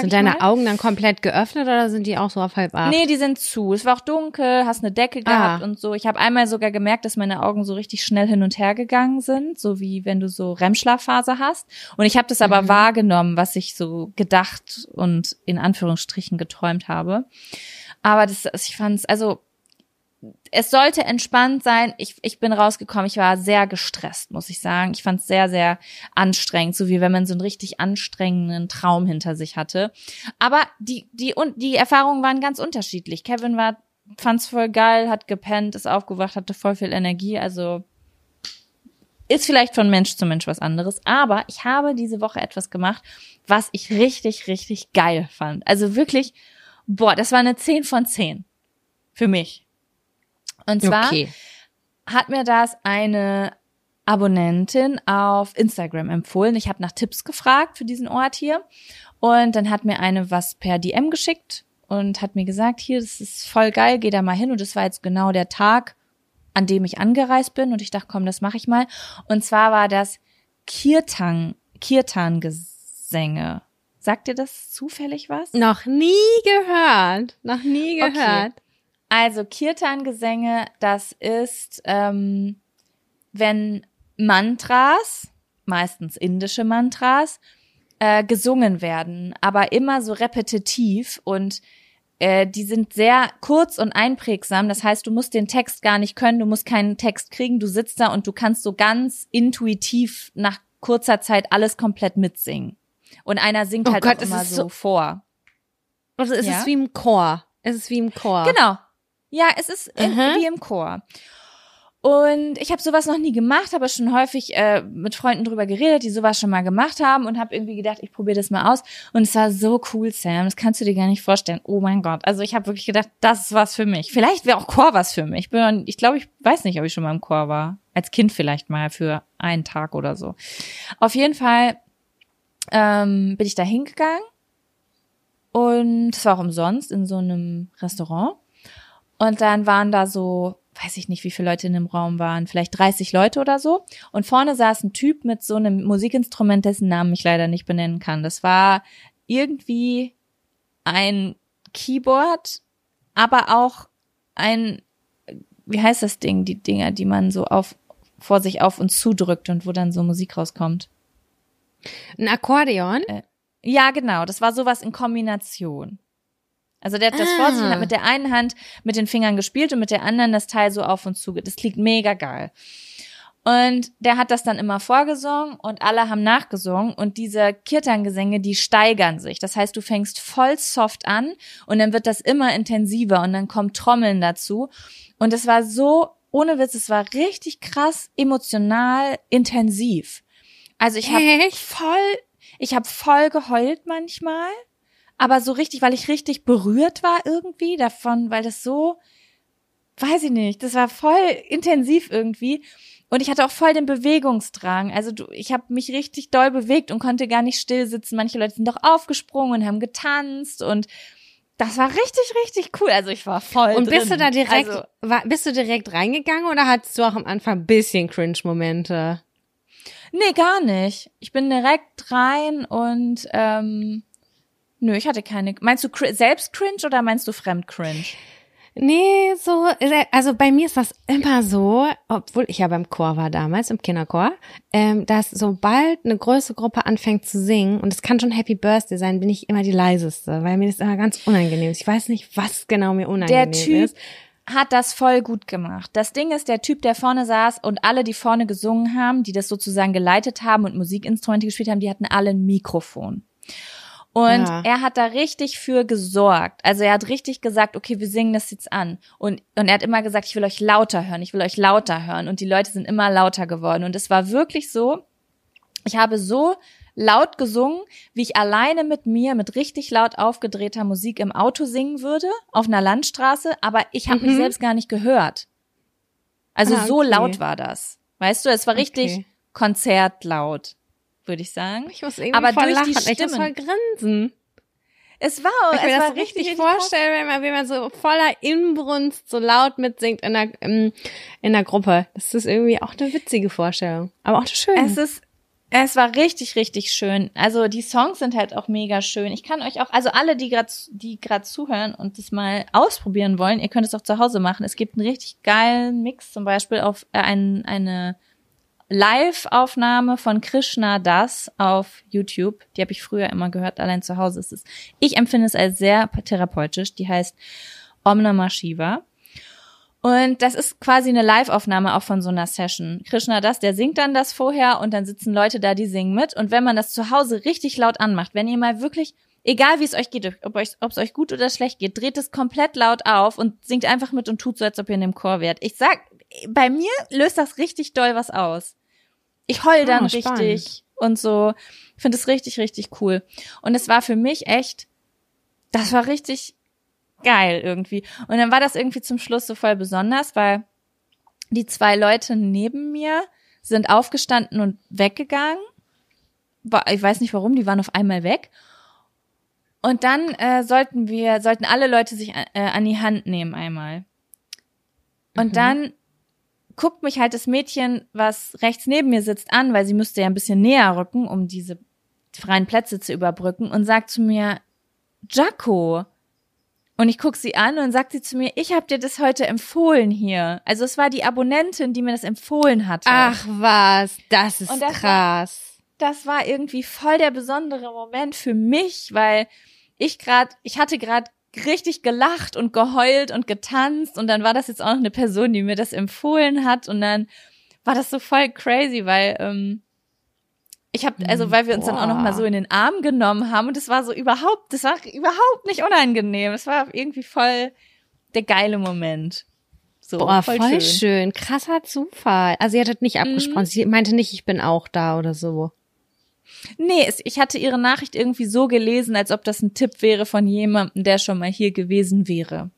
S1: Sind deine
S2: mal.
S1: Augen dann komplett geöffnet oder sind die auch so auf halb acht?
S2: Nee, die sind zu. Es war auch dunkel, hast eine Decke gehabt
S1: Ah.
S2: und so. Ich habe einmal sogar gemerkt, dass meine Augen so richtig schnell hin und her gegangen sind, so wie wenn du so REM-Schlafphase hast. Und ich habe das aber
S1: Mhm.
S2: wahrgenommen, was ich so gedacht und in Anführungsstrichen geträumt habe. Aber das, ich fand's, also es sollte entspannt sein. Ich, ich bin rausgekommen, ich war sehr gestresst, muss ich sagen. Ich fand es sehr, sehr anstrengend, so wie wenn man so einen richtig anstrengenden Traum hinter sich hatte. Aber die, die, und die Erfahrungen waren ganz unterschiedlich. Kevin war, fand's voll geil, hat gepennt, ist aufgewacht, hatte voll viel Energie. Also ist vielleicht von Mensch zu Mensch was anderes. Aber ich habe diese Woche etwas gemacht, was ich richtig, richtig geil fand. Also wirklich, boah, das war eine 10 von 10. Für mich. Und zwar okay. hat mir das eine Abonnentin auf Instagram empfohlen. Ich habe nach Tipps gefragt für diesen Ort hier. Und dann hat mir eine was per DM geschickt und hat mir gesagt, hier, das ist voll geil, geh da mal hin. Und das war jetzt genau der Tag, an dem ich angereist bin. Und ich dachte, komm, das mache ich mal. Und zwar war das Kirtan, Kirtan-Gesänge. Sagt dir das zufällig was?
S1: Noch nie gehört. Noch nie gehört. Okay.
S2: Also Kirtan-Gesänge, das ist, ähm, wenn Mantras, meistens indische Mantras, äh, gesungen werden, aber immer so repetitiv und äh, die sind sehr kurz und einprägsam. Das heißt, du musst den Text gar nicht können, du musst keinen Text kriegen, du sitzt da und du kannst so ganz intuitiv nach kurzer Zeit alles komplett mitsingen. Und einer singt oh halt Gott, auch immer so, so, vor.
S1: Also ist ja? es wie im Chor. Es ist wie im Chor.
S2: Genau, ja, es ist in, wie im Chor. Und ich habe sowas noch nie gemacht, aber schon häufig äh, mit Freunden drüber geredet, die sowas schon mal gemacht haben und habe irgendwie gedacht, ich probiere das mal aus. Und es war so cool, Sam. Das kannst du dir gar nicht vorstellen. Oh mein Gott. Also ich habe wirklich gedacht, das ist was für mich. Vielleicht wäre auch Chor was für mich. Ich, bin, ich glaube, ich weiß nicht, ob ich schon mal im Chor war. Als Kind vielleicht mal für einen Tag oder so. Auf jeden Fall ähm, bin ich da hingegangen und es war auch umsonst in so einem Restaurant. Und dann waren da so, weiß ich nicht, wie viele Leute in dem Raum waren, vielleicht 30 Leute oder so. Und vorne saß ein Typ mit so einem Musikinstrument, dessen Namen ich leider nicht benennen kann. Das war irgendwie ein Keyboard, aber auch ein, wie heißt das Ding, die Dinger, die man so auf, vor sich auf und zudrückt und wo dann so Musik rauskommt.
S1: Ein Akkordeon? Äh,
S2: ja, genau. Das war sowas in Kombination. Also der hat das ah. vor sich und hat mit der einen Hand mit den Fingern gespielt und mit der anderen das Teil so auf und zu. Das klingt mega geil. Und der hat das dann immer vorgesungen und alle haben nachgesungen und diese Kirtan-Gesänge, die steigern sich. Das heißt, du fängst voll soft an und dann wird das immer intensiver und dann kommt Trommeln dazu. Und es war so, ohne Witz, es war richtig krass emotional intensiv. Also ich habe voll, ich habe voll geheult manchmal aber so richtig, weil ich richtig berührt war irgendwie davon, weil das so, weiß ich nicht, das war voll intensiv irgendwie. Und ich hatte auch voll den Bewegungsdrang. Also du, ich habe mich richtig doll bewegt und konnte gar nicht still sitzen. Manche Leute sind doch aufgesprungen und haben getanzt und das war richtig, richtig cool. Also ich war voll.
S1: Und bist
S2: drin.
S1: du da direkt, also, war, bist du direkt reingegangen oder hattest du auch am Anfang ein bisschen Cringe-Momente?
S2: Nee, gar nicht. Ich bin direkt rein und ähm, Nö, ich hatte keine. Meinst du selbst cringe oder meinst du fremd cringe?
S1: Nee, so, also bei mir ist das immer so, obwohl ich ja beim Chor war damals, im Kinderchor, ähm, dass sobald eine größere Gruppe anfängt zu singen, und es kann schon Happy Birthday sein, bin ich immer die leiseste, weil mir das immer ganz unangenehm ist. Ich weiß nicht, was genau mir unangenehm
S2: der typ
S1: ist.
S2: Hat das voll gut gemacht. Das Ding ist, der Typ, der vorne saß und alle, die vorne gesungen haben, die das sozusagen geleitet haben und Musikinstrumente gespielt haben, die hatten alle ein Mikrofon. Und ja. er hat da richtig für gesorgt. Also er hat richtig gesagt, okay, wir singen das jetzt an. Und, und er hat immer gesagt, ich will euch lauter hören, ich will euch lauter hören. Und die Leute sind immer lauter geworden. Und es war wirklich so, ich habe so laut gesungen, wie ich alleine mit mir mit richtig laut aufgedrehter Musik im Auto singen würde, auf einer Landstraße, aber ich habe mhm. mich selbst gar nicht gehört. Also ah, okay. so laut war das. Weißt du, es war richtig okay. konzertlaut würde ich sagen.
S1: Ich muss irgendwie aber voll durch lachen. die Stimmen. Ich muss voll grinsen.
S2: Es war,
S1: ich
S2: es
S1: mir
S2: war
S1: das richtig, richtig vorstellen, wenn man, wenn man so voller Inbrunst so laut mitsingt in der, in, der Gruppe. Das ist irgendwie auch eine witzige Vorstellung. Aber auch eine schöne.
S2: Es ist, es war richtig, richtig schön. Also die Songs sind halt auch mega schön. Ich kann euch auch, also alle, die gerade die gerade zuhören und das mal ausprobieren wollen, ihr könnt es auch zu Hause machen. Es gibt einen richtig geilen Mix, zum Beispiel auf äh, ein, eine Live-Aufnahme von Krishna Das auf YouTube. Die habe ich früher immer gehört, allein zu Hause ist es. Ich empfinde es als sehr therapeutisch. Die heißt Om Namah Shiva. Und das ist quasi eine Live-Aufnahme auch von so einer Session. Krishna Das, der singt dann das vorher und dann sitzen Leute da, die singen mit. Und wenn man das zu Hause richtig laut anmacht, wenn ihr mal wirklich, egal wie es euch geht, ob, euch, es euch gut oder schlecht geht, dreht es komplett laut auf und singt einfach mit und tut so, als ob ihr in dem Chor wärt. Ich sag, bei mir löst das richtig doll was aus. Ich heul dann oh, richtig und so. Ich finde es richtig, richtig cool. Und es war für mich echt, das war richtig geil irgendwie. Und dann war das irgendwie zum Schluss so voll besonders, weil die zwei Leute neben mir sind aufgestanden und weggegangen. Ich weiß nicht warum, die waren auf einmal weg. Und dann äh, sollten wir, sollten alle Leute sich äh, an die Hand nehmen einmal. Und mhm. dann guckt mich halt das Mädchen, was rechts neben mir sitzt, an, weil sie müsste ja ein bisschen näher rücken, um diese freien Plätze zu überbrücken, und sagt zu mir, Jaco, und ich guck sie an und sagt sie zu mir, ich habe dir das heute empfohlen hier. Also es war die Abonnentin, die mir das empfohlen hatte.
S1: Ach was, das ist das krass.
S2: War, das war irgendwie voll der besondere Moment für mich, weil ich gerade, ich hatte gerade richtig gelacht und geheult und getanzt und dann war das jetzt auch noch eine Person, die mir das empfohlen hat und dann war das so voll crazy, weil ähm, ich habe also, weil wir uns Boah. dann auch noch mal so in den Arm genommen haben und es war so überhaupt, das war überhaupt nicht unangenehm. Es war irgendwie voll der geile Moment. So,
S1: Boah, voll, voll schön. schön. Krasser Zufall. Also ihr hattet nicht abgesprochen. Mhm. Sie meinte nicht, ich bin auch da oder so.
S2: Nee, es, ich hatte ihre Nachricht irgendwie so gelesen, als ob das ein Tipp wäre von jemandem, der schon mal hier gewesen wäre.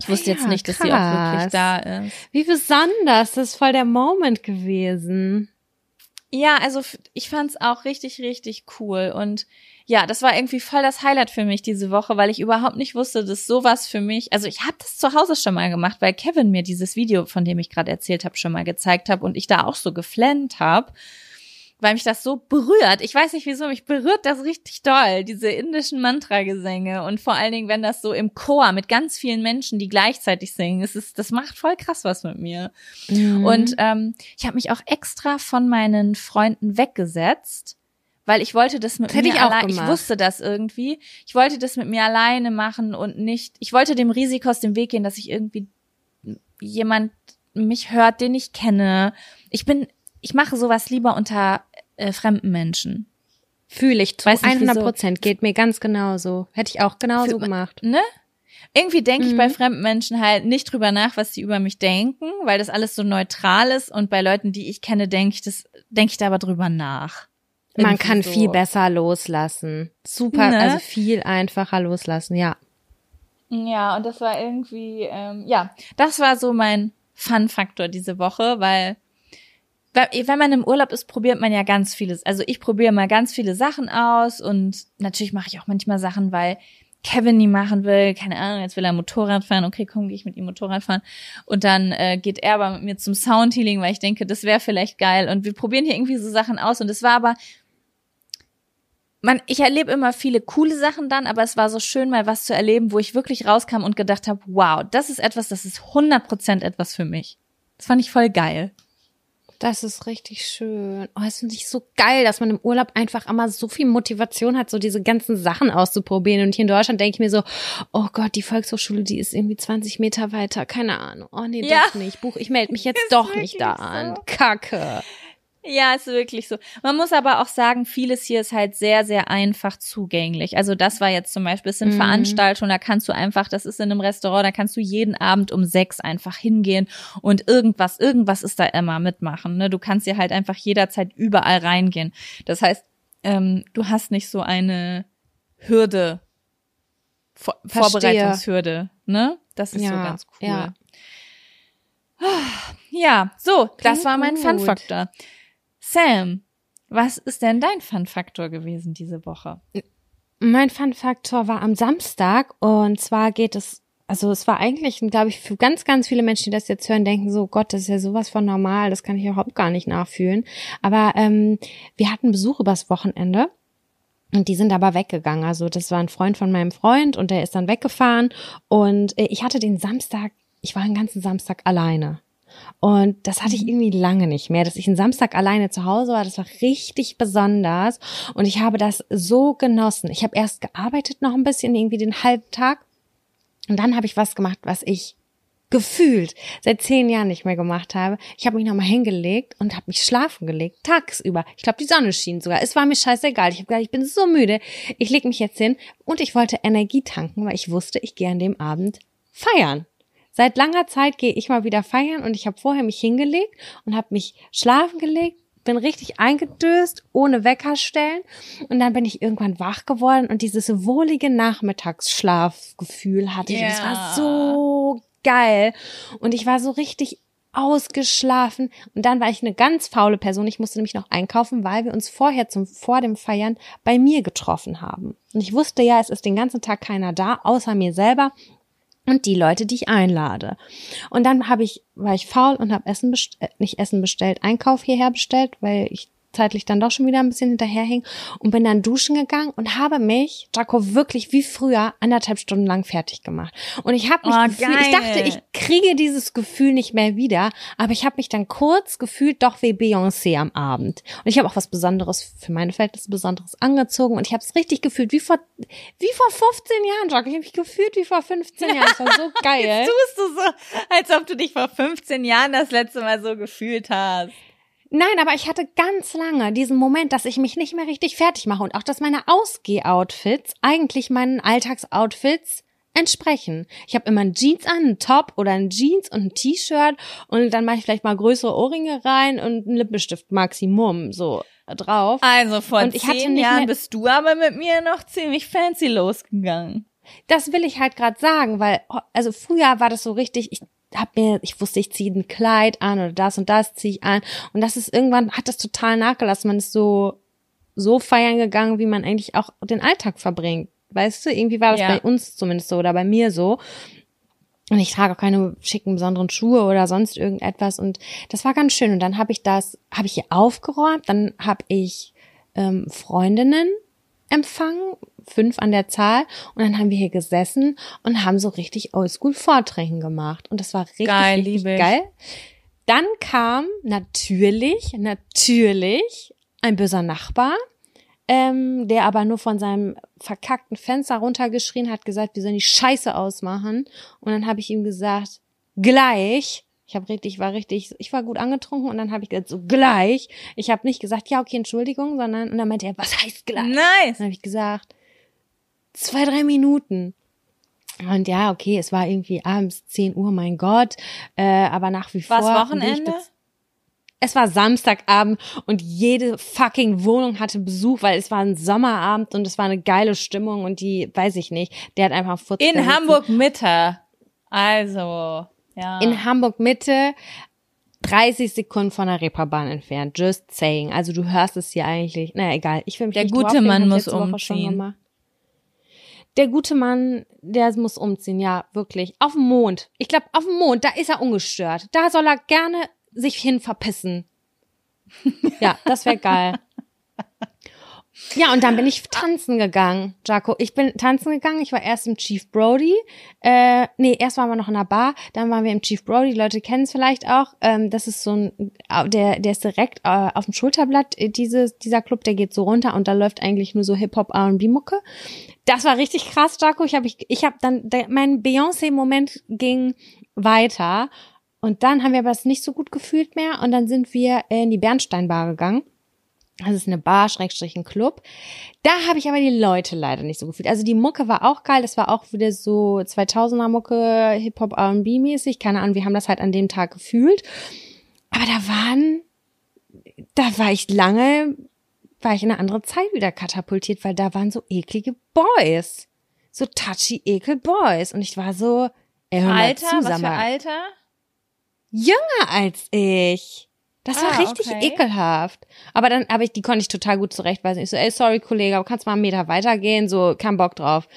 S2: Ich wusste ja, jetzt nicht, krass. dass sie auch wirklich da ist.
S1: Wie besonders, das ist voll der Moment gewesen.
S2: Ja, also ich fand's auch richtig, richtig cool. Und ja, das war irgendwie voll das Highlight für mich diese Woche, weil ich überhaupt nicht wusste, dass sowas für mich. Also ich habe das zu Hause schon mal gemacht, weil Kevin mir dieses Video, von dem ich gerade erzählt habe, schon mal gezeigt habe und ich da auch so geflennt habe weil mich das so berührt. Ich weiß nicht wieso, mich berührt das richtig doll, diese indischen Mantra-Gesänge und vor allen Dingen, wenn das so im Chor mit ganz vielen Menschen, die gleichzeitig singen, es ist, das macht voll krass was mit mir. Mhm. Und ähm, ich habe mich auch extra von meinen Freunden weggesetzt, weil ich wollte das mit das mir alleine, ich wusste das irgendwie. Ich wollte das mit mir alleine machen und nicht, ich wollte dem Risiko aus dem Weg gehen, dass ich irgendwie jemand mich hört, den ich kenne. Ich bin, ich mache sowas lieber unter äh, fremden Menschen.
S1: Fühle ich zu 100 Prozent. Geht mir ganz genauso. Hätte ich auch genauso Für, gemacht.
S2: Ne? Irgendwie denke mhm. ich bei fremden Menschen halt nicht drüber nach, was die über mich denken, weil das alles so neutral ist. Und bei Leuten, die ich kenne, denke ich das, denke ich da aber drüber nach.
S1: Irgendwie Man kann so. viel besser loslassen. Super, ne? also viel einfacher loslassen, ja.
S2: Ja, und das war irgendwie, ähm, ja, das war so mein Fun-Faktor diese Woche, weil wenn man im Urlaub ist, probiert man ja ganz vieles. Also ich probiere mal ganz viele Sachen aus und natürlich mache ich auch manchmal Sachen, weil Kevin die machen will, keine Ahnung, jetzt will er Motorrad fahren, okay, komm, gehe ich mit ihm Motorrad fahren. Und dann äh, geht er aber mit mir zum Soundhealing, weil ich denke, das wäre vielleicht geil. Und wir probieren hier irgendwie so Sachen aus. Und es war aber, man, ich erlebe immer viele coole Sachen dann, aber es war so schön, mal was zu erleben, wo ich wirklich rauskam und gedacht habe, wow, das ist etwas, das ist 100% etwas für mich. Das fand ich voll geil.
S1: Das ist richtig schön. Oh, es finde ich so geil, dass man im Urlaub einfach immer so viel Motivation hat, so diese ganzen Sachen auszuprobieren. Und hier in Deutschland denke ich mir so, oh Gott, die Volkshochschule, die ist irgendwie 20 Meter weiter. Keine Ahnung. Oh nee, ja. doch nicht. Buch, ich melde mich jetzt ist doch nicht da so. an. Kacke.
S2: Ja, ist wirklich so. Man muss aber auch sagen, vieles hier ist halt sehr, sehr einfach zugänglich. Also das war jetzt zum Beispiel, es sind mhm. Veranstaltungen, da kannst du einfach, das ist in einem Restaurant, da kannst du jeden Abend um sechs einfach hingehen und irgendwas, irgendwas ist da immer mitmachen. Ne? Du kannst hier halt einfach jederzeit überall reingehen. Das heißt, ähm, du hast nicht so eine Hürde, Vor Verstehe. Vorbereitungshürde. Ne? Das ist ja, so ganz cool. Ja. Ja, so, das war mein Fun-Faktor. Sam, was ist denn dein Fun-Faktor gewesen diese Woche?
S1: Mein Fun-Faktor war am Samstag und zwar geht es, also es war eigentlich, glaube ich, für ganz, ganz viele Menschen, die das jetzt hören, denken so, Gott, das ist ja sowas von normal, das kann ich überhaupt gar nicht nachfühlen. Aber ähm, wir hatten Besuch übers Wochenende. Und die sind aber weggegangen. Also das war ein Freund von meinem Freund und der ist dann weggefahren. Und äh, ich hatte den Samstag, ich war den ganzen Samstag alleine. Und das hatte ich mhm. irgendwie lange nicht mehr, dass ich einen Samstag alleine zu Hause war. Das war richtig besonders. Und ich habe das so genossen. Ich habe erst gearbeitet noch ein bisschen, irgendwie den halben Tag. Und dann habe ich was gemacht, was ich gefühlt seit zehn Jahren nicht mehr gemacht habe. Ich habe mich nochmal hingelegt und habe mich schlafen gelegt, tagsüber. Ich glaube, die Sonne schien sogar. Es war mir scheißegal. Ich habe gedacht, ich bin so müde. Ich leg mich jetzt hin und ich wollte Energie tanken, weil ich wusste, ich gehe an dem Abend feiern. Seit langer Zeit gehe ich mal wieder feiern und ich habe vorher mich hingelegt und habe mich schlafen gelegt, bin richtig eingedöst, ohne Wecker stellen. Und dann bin ich irgendwann wach geworden und dieses wohlige Nachmittagsschlafgefühl hatte ich. Yeah. Und es war so geil. Und ich war so richtig ausgeschlafen. Und dann war ich eine ganz faule Person. Ich musste nämlich noch einkaufen, weil wir uns vorher zum, vor dem Feiern bei mir getroffen haben. Und ich wusste ja, es ist den ganzen Tag keiner da, außer mir selber und die Leute, die ich einlade. Und dann habe ich, war ich faul und habe Essen äh, nicht Essen bestellt, Einkauf hierher bestellt, weil ich zeitlich dann doch schon wieder ein bisschen hinterherhing und bin dann duschen gegangen und habe mich, Jaco, wirklich wie früher anderthalb Stunden lang fertig gemacht. Und ich habe mich, oh, gefühlt, ich dachte, ich kriege dieses Gefühl nicht mehr wieder, aber ich habe mich dann kurz gefühlt doch wie Beyoncé am Abend. Und ich habe auch was Besonderes, für meine Verhältnisse Besonderes angezogen und ich habe es richtig gefühlt, wie vor, wie vor 15 Jahren, Jaco. Ich habe mich gefühlt wie vor 15 Jahren. Das war so geil.
S2: Jetzt tust du so, als ob du dich vor 15 Jahren das letzte Mal so gefühlt hast.
S1: Nein, aber ich hatte ganz lange diesen Moment, dass ich mich nicht mehr richtig fertig mache und auch, dass meine Ausgeh-Outfits eigentlich meinen Alltagsoutfits entsprechen. Ich habe immer ein Jeans an, einen Top oder ein Jeans und ein T-Shirt und dann mache ich vielleicht mal größere Ohrringe rein und einen Lippenstift Maximum so drauf.
S2: Also vor und zehn Jahren bist du aber mit mir noch ziemlich fancy losgegangen.
S1: Das will ich halt gerade sagen, weil also früher war das so richtig, ich hab mir, ich wusste, ich ziehe ein Kleid an oder das und das ziehe ich an. Und das ist irgendwann, hat das total nachgelassen. Man ist so, so feiern gegangen, wie man eigentlich auch den Alltag verbringt. Weißt du, irgendwie war das ja. bei uns zumindest so oder bei mir so. Und ich trage auch keine schicken besonderen Schuhe oder sonst irgendetwas. Und das war ganz schön. Und dann habe ich das, habe ich hier aufgeräumt. Dann habe ich ähm, Freundinnen empfangen fünf an der Zahl. Und dann haben wir hier gesessen und haben so richtig Oldschool-Vorträgen gemacht. Und das war richtig, geil, richtig geil. Dann kam natürlich, natürlich ein böser Nachbar, ähm, der aber nur von seinem verkackten Fenster runtergeschrien hat, gesagt, wir sollen die Scheiße ausmachen. Und dann habe ich ihm gesagt, gleich. Ich habe richtig, war richtig, ich war gut angetrunken und dann habe ich gesagt, so gleich. Ich habe nicht gesagt, ja, okay, Entschuldigung, sondern und dann meinte er, was heißt gleich?
S2: Nice.
S1: Dann habe ich gesagt, zwei, drei Minuten. Und ja, okay, es war irgendwie abends 10 Uhr, mein Gott, äh, aber nach wie vor.
S2: Was Wochenende?
S1: Es war Samstagabend und jede fucking Wohnung hatte Besuch, weil es war ein Sommerabend und es war eine geile Stimmung und die, weiß ich nicht, der hat einfach
S2: Furz In Hamburg Mitte. Also, ja.
S1: In Hamburg Mitte, 30 Sekunden von der Reeperbahn entfernt. Just saying. Also du hörst es hier eigentlich. Naja, egal. Ich will mich
S2: Der gute Mann muss umziehen.
S1: Der gute Mann, der muss umziehen, ja, wirklich. Auf dem Mond. Ich glaube, auf dem Mond, da ist er ungestört. Da soll er gerne sich hin verpissen. Ja, das wäre geil. Ja, und dann bin ich tanzen gegangen, Jaco. Ich bin tanzen gegangen. Ich war erst im Chief Brody. Äh, nee, erst waren wir noch in der Bar. Dann waren wir im Chief Brody. Die Leute kennen es vielleicht auch. Ähm, das ist so ein, der, der ist direkt äh, auf dem Schulterblatt. Äh, diese, dieser Club, der geht so runter und da läuft eigentlich nur so Hip-Hop, R&B-Mucke. Das war richtig krass, Jaco. Ich habe ich, ich habe dann, der, mein Beyoncé-Moment ging weiter. Und dann haben wir aber es nicht so gut gefühlt mehr. Und dann sind wir in die Bernsteinbar gegangen. Das ist eine Bar, Schrägstrich ein Club. Da habe ich aber die Leute leider nicht so gefühlt. Also die Mucke war auch geil. Das war auch wieder so 2000er Mucke, Hip-Hop, R&B mäßig. Keine Ahnung, wir haben das halt an dem Tag gefühlt. Aber da waren, da war ich lange war ich in eine andere Zeit wieder katapultiert, weil da waren so eklige Boys. So touchy ekel Boys. Und ich war so, ey, hör
S2: Alter,
S1: zu,
S2: was für Alter?
S1: Jünger als ich. Das war ah, richtig okay. ekelhaft. Aber dann, aber ich, die konnte ich total gut zurechtweisen. Ich so, ey, sorry, Kollege, aber kannst mal einen Meter weitergehen? So, kein Bock drauf.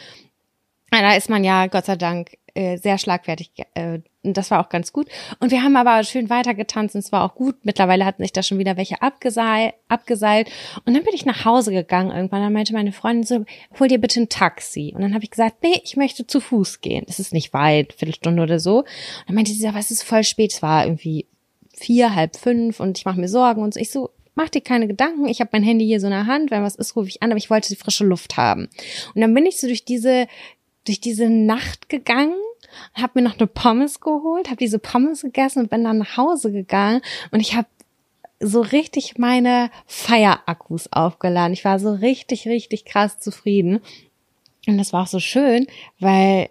S1: Da ist man ja, Gott sei Dank, äh, sehr schlagfertig. Äh, und das war auch ganz gut. Und wir haben aber schön weitergetanzt und es war auch gut. Mittlerweile hatten sich da schon wieder welche abgeseilt, abgeseilt. Und dann bin ich nach Hause gegangen irgendwann. Dann meinte meine Freundin so, hol dir bitte ein Taxi. Und dann habe ich gesagt, nee, ich möchte zu Fuß gehen. Das ist nicht weit, Viertelstunde oder so. Und dann meinte sie, aber es ist voll spät. Es war irgendwie vier, halb fünf und ich mache mir Sorgen und so. Ich so, mach dir keine Gedanken. Ich habe mein Handy hier so in der Hand. Wenn was ist, rufe ich an. Aber ich wollte die frische Luft haben. Und dann bin ich so durch diese durch diese Nacht gegangen, habe mir noch eine Pommes geholt, habe diese Pommes gegessen und bin dann nach Hause gegangen und ich habe so richtig meine Feierakkus aufgeladen. Ich war so richtig, richtig krass zufrieden. Und das war auch so schön, weil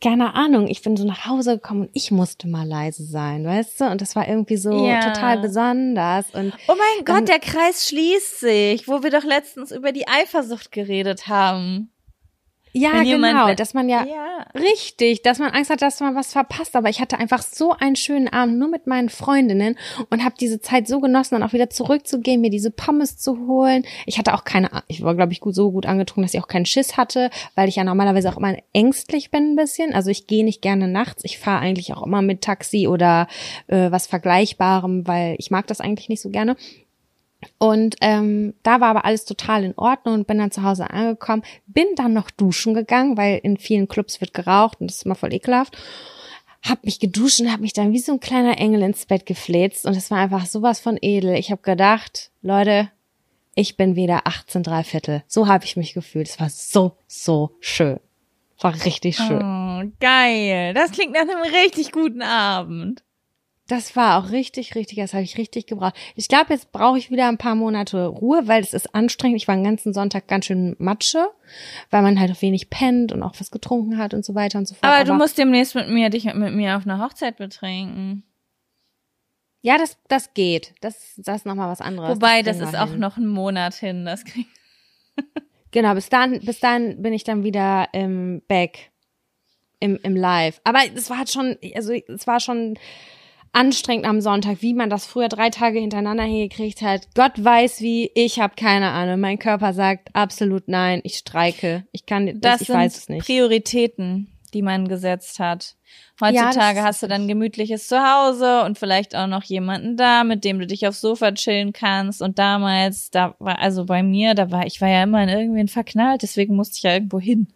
S1: keine Ahnung, ich bin so nach Hause gekommen und ich musste mal leise sein, weißt du? Und das war irgendwie so ja. total besonders. Und
S2: oh mein Gott, der Kreis schließt sich, wo wir doch letztens über die Eifersucht geredet haben.
S1: Ja, genau, dass man ja, ja, richtig, dass man Angst hat, dass man was verpasst. Aber ich hatte einfach so einen schönen Abend nur mit meinen Freundinnen und habe diese Zeit so genossen, dann auch wieder zurückzugehen, mir diese Pommes zu holen. Ich hatte auch keine, ich war glaube ich gut so gut angetrunken, dass ich auch keinen Schiss hatte, weil ich ja normalerweise auch immer ängstlich bin ein bisschen. Also ich gehe nicht gerne nachts. Ich fahre eigentlich auch immer mit Taxi oder äh, was Vergleichbarem, weil ich mag das eigentlich nicht so gerne. Und ähm, da war aber alles total in Ordnung und bin dann zu Hause angekommen, bin dann noch duschen gegangen, weil in vielen Clubs wird geraucht und das ist immer voll ekelhaft. Hab mich geduscht und hab mich dann wie so ein kleiner Engel ins Bett gefläzt und es war einfach sowas von edel. Ich habe gedacht, Leute, ich bin wieder 18 drei Viertel. So habe ich mich gefühlt. Es war so, so schön. War richtig schön.
S2: Oh, geil. Das klingt nach einem richtig guten Abend.
S1: Das war auch richtig, richtig, das habe ich richtig gebraucht. Ich glaube, jetzt brauche ich wieder ein paar Monate Ruhe, weil es ist anstrengend. Ich war den ganzen Sonntag ganz schön Matsche, weil man halt auch wenig pennt und auch was getrunken hat und so weiter und so fort.
S2: Aber, Aber du musst demnächst mit mir dich mit mir auf einer Hochzeit betrinken.
S1: Ja, das das geht. Das das ist noch mal was anderes.
S2: Wobei das, das ist auch noch ein Monat hin, das krieg
S1: Genau, bis dann bis dann bin ich dann wieder im Back im im Live. Aber es war halt schon also es war schon anstrengend am Sonntag, wie man das früher drei Tage hintereinander hingekriegt hat. Gott weiß wie, ich habe keine Ahnung. Mein Körper sagt absolut nein, ich streike. Ich kann das, das ich sind weiß es nicht.
S2: Prioritäten, die man gesetzt hat. Heutzutage ja, hast du dann gemütliches Zuhause und vielleicht auch noch jemanden da, mit dem du dich aufs Sofa chillen kannst. Und damals, da war, also bei mir, da war, ich war ja immer in irgendwen verknallt, deswegen musste ich ja irgendwo hin.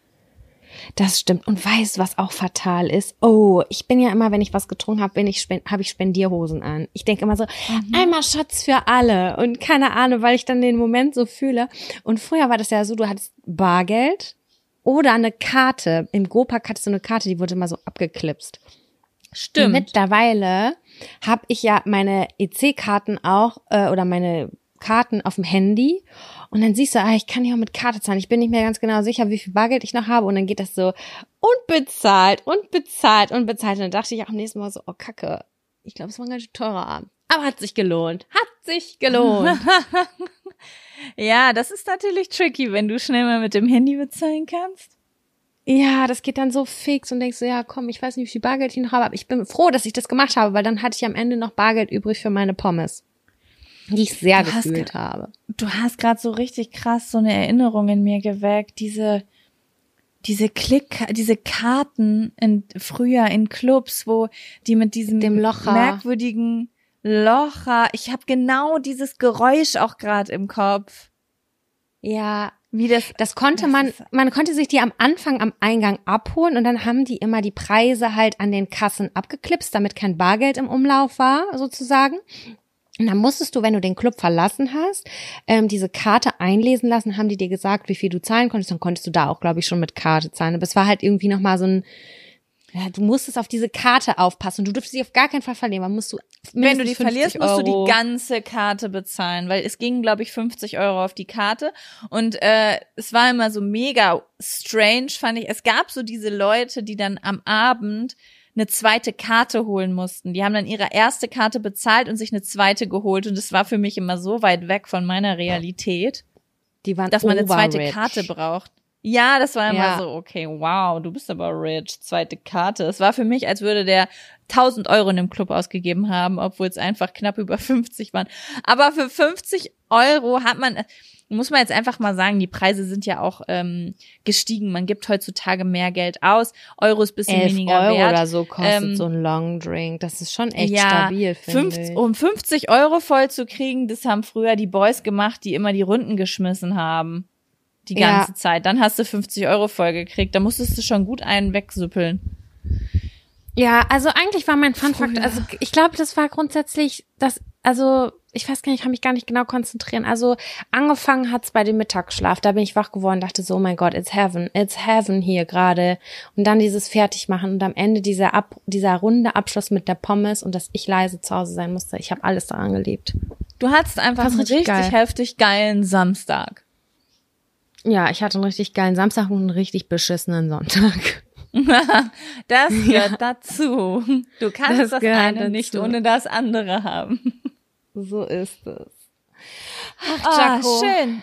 S1: Das stimmt. Und weißt, was auch fatal ist? Oh, ich bin ja immer, wenn ich was getrunken habe, bin ich habe ich Spendierhosen an. Ich denke immer so, mhm. einmal Schatz für alle und keine Ahnung, weil ich dann den Moment so fühle. Und früher war das ja so, du hattest Bargeld oder eine Karte. Im Gopak hattest du eine Karte, die wurde immer so abgeklipst. Stimmt. Und mittlerweile habe ich ja meine EC-Karten auch äh, oder meine Karten auf dem Handy und dann siehst du, ah, ich kann auch mit Karte zahlen. Ich bin nicht mehr ganz genau sicher, wie viel Bargeld ich noch habe. Und dann geht das so und bezahlt und bezahlt und bezahlt. Und dann dachte ich auch am nächsten Mal so, oh Kacke, ich glaube, es war ein ganz teurer Abend. Aber hat sich gelohnt. Hat sich gelohnt.
S2: ja, das ist natürlich tricky, wenn du schnell mal mit dem Handy bezahlen kannst.
S1: Ja, das geht dann so fix und denkst du, ja, komm, ich weiß nicht, wie viel Bargeld ich noch habe, aber ich bin froh, dass ich das gemacht habe, weil dann hatte ich am Ende noch Bargeld übrig für meine Pommes die ich sehr du gefühlt habe.
S2: Du hast gerade so richtig krass so eine Erinnerung in mir geweckt, diese diese Klick, diese Karten in früher in Clubs, wo die mit diesem
S1: Dem Locher.
S2: merkwürdigen Locher, ich habe genau dieses Geräusch auch gerade im Kopf.
S1: Ja, wie das das konnte das man man konnte sich die am Anfang am Eingang abholen und dann haben die immer die Preise halt an den Kassen abgeklipst, damit kein Bargeld im Umlauf war sozusagen. Und dann musstest du, wenn du den Club verlassen hast, ähm, diese Karte einlesen lassen, haben die dir gesagt, wie viel du zahlen konntest. Dann konntest du da auch, glaube ich, schon mit Karte zahlen. Aber es war halt irgendwie nochmal so ein, ja, du musstest auf diese Karte aufpassen. Du durftest sie auf gar keinen Fall verlieren. Man musst du
S2: Wenn du die verlierst, musst du die ganze Karte bezahlen, weil es ging, glaube ich, 50 Euro auf die Karte. Und äh, es war immer so mega strange, fand ich. Es gab so diese Leute, die dann am Abend eine zweite Karte holen mussten. Die haben dann ihre erste Karte bezahlt und sich eine zweite geholt. Und es war für mich immer so weit weg von meiner Realität,
S1: die waren
S2: dass man eine zweite Karte braucht. Ja, das war immer ja. so, okay, wow, du bist aber rich, zweite Karte. Es war für mich, als würde der 1000 Euro in dem Club ausgegeben haben, obwohl es einfach knapp über 50 waren. Aber für 50 Euro hat man, muss man jetzt einfach mal sagen, die Preise sind ja auch ähm, gestiegen. Man gibt heutzutage mehr Geld aus. Euro ist bisschen weniger
S1: Euro
S2: wert.
S1: oder so kostet ähm, so ein Long Drink. Das ist schon echt ja, stabil, finde ich.
S2: Um 50 Euro voll zu kriegen, das haben früher die Boys gemacht, die immer die Runden geschmissen haben. Die ganze ja. Zeit. Dann hast du 50 Euro voll gekriegt. Da musstest du schon gut einen wegsüppeln.
S1: Ja, also eigentlich war mein Fun Fact, also ich glaube, das war grundsätzlich das, also ich weiß gar nicht, ich kann mich gar nicht genau konzentrieren. Also angefangen hat's bei dem Mittagsschlaf, da bin ich wach geworden, dachte so, oh mein Gott, it's heaven, it's heaven hier gerade. Und dann dieses Fertigmachen und am Ende dieser Ab dieser runde Abschluss mit der Pommes und dass ich leise zu Hause sein musste. Ich habe alles daran gelebt.
S2: Du hattest einfach einen
S1: richtig geil.
S2: heftig geilen Samstag.
S1: Ja, ich hatte einen richtig geilen Samstag und einen richtig beschissenen Sonntag.
S2: Das gehört dazu. Du kannst
S1: Das
S2: das, eine nicht
S1: dazu.
S2: ohne das andere haben.
S1: So ist es.
S2: Ah,
S1: Jaco.
S2: schön.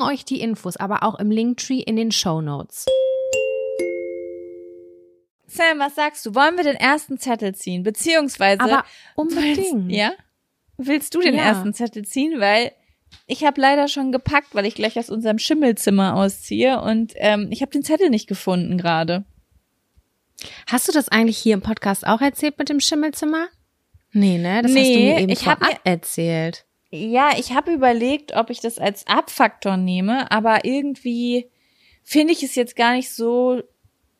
S1: euch die Infos aber auch im Linktree in den Show Notes.
S2: Sam, was sagst du? Wollen wir den ersten Zettel ziehen? Beziehungsweise.
S1: Aber unbedingt.
S2: Willst, ja? Willst du den
S1: Ja.
S2: ersten Zettel ziehen? Weil ich habe leider schon gepackt, weil ich gleich aus unserem Schimmelzimmer ausziehe und ähm, ich habe den Zettel nicht gefunden gerade.
S1: Hast du das eigentlich hier im Podcast auch erzählt mit dem Schimmelzimmer? Nee, ne? Das hast du
S2: Nee,
S1: mir eben
S2: ich hab
S1: vorab
S2: mir-
S1: erzählt.
S2: Ja, ich habe überlegt, ob ich das als Abfaktor nehme, aber irgendwie finde ich es jetzt gar nicht so,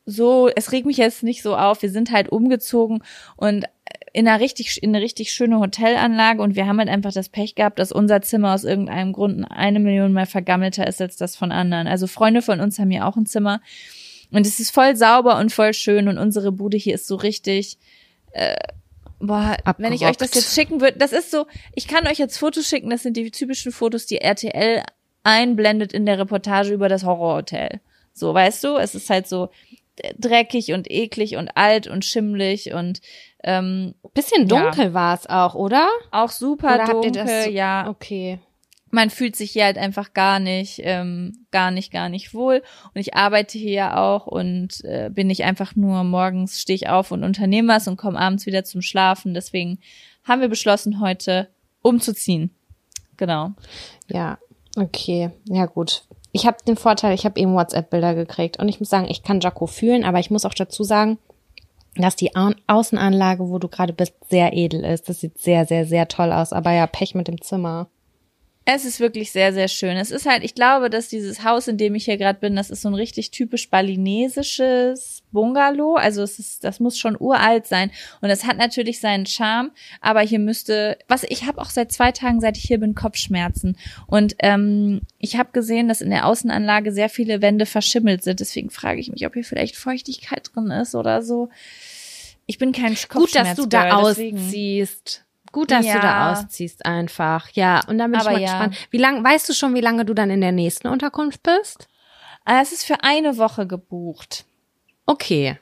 S2: so, es regt mich jetzt nicht so auf. Wir sind halt umgezogen und in einer richtig, in eine richtig schöne Hotelanlage und wir haben halt einfach das Pech gehabt, dass unser Zimmer aus irgendeinem Grund eine Million mal vergammelter ist als das von anderen. Also Freunde von uns haben hier auch ein Zimmer und es ist voll sauber und voll schön und unsere Bude hier ist so richtig, äh, boah, wenn ich euch das
S1: Abgerockt.
S2: jetzt schicken würde, das ist so, ich kann euch jetzt Fotos schicken, das sind die typischen Fotos, die RTL einblendet in der Reportage über das Horrorhotel. So, weißt du, es ist halt so dreckig und eklig und alt und schimmlig und ähm,
S1: Bisschen dunkel war es auch, oder?
S2: auch super
S1: Oder
S2: dunkel, ja.
S1: Okay.
S2: Man fühlt sich hier halt einfach gar nicht, ähm, gar nicht, gar nicht wohl. Und ich arbeite hier ja auch und äh, bin nicht einfach nur morgens stehe ich auf und unternehme was und komme abends wieder zum Schlafen. Deswegen haben wir beschlossen, heute umzuziehen. Genau.
S1: Ja, okay. Ja, gut. Ich habe den Vorteil, ich habe eben WhatsApp-Bilder gekriegt und ich muss sagen, ich kann Jaco fühlen, aber ich muss auch dazu sagen, dass die Au Außenanlage, wo du gerade bist, sehr edel ist. Das sieht sehr, sehr, sehr toll aus. Aber ja, Pech mit dem Zimmer.
S2: Es ist wirklich sehr, sehr schön. Es ist halt, ich glaube, dass dieses Haus, in dem ich hier gerade bin, das ist so ein richtig typisch balinesisches Bungalow. Also es ist, das muss schon uralt sein. Und es hat natürlich seinen Charme, aber hier müsste, was ich habe auch seit zwei Tagen, seit ich hier bin, Kopfschmerzen. Und ähm, ich habe gesehen, dass in der Außenanlage sehr viele Wände verschimmelt sind. Deswegen frage ich mich, ob hier vielleicht Feuchtigkeit drin ist oder so. Ich bin kein
S1: Gut, dass du da
S2: deswegen-
S1: ausziehst. Gut, dass du
S2: Ja.
S1: da ausziehst einfach. Ja, und dann bin
S2: Aber
S1: ich mal
S2: ja.
S1: gespannt. Wie lang, weißt du schon, wie lange du dann in der nächsten Unterkunft bist?
S2: Ah, Es ist für eine Woche gebucht.
S1: Okay.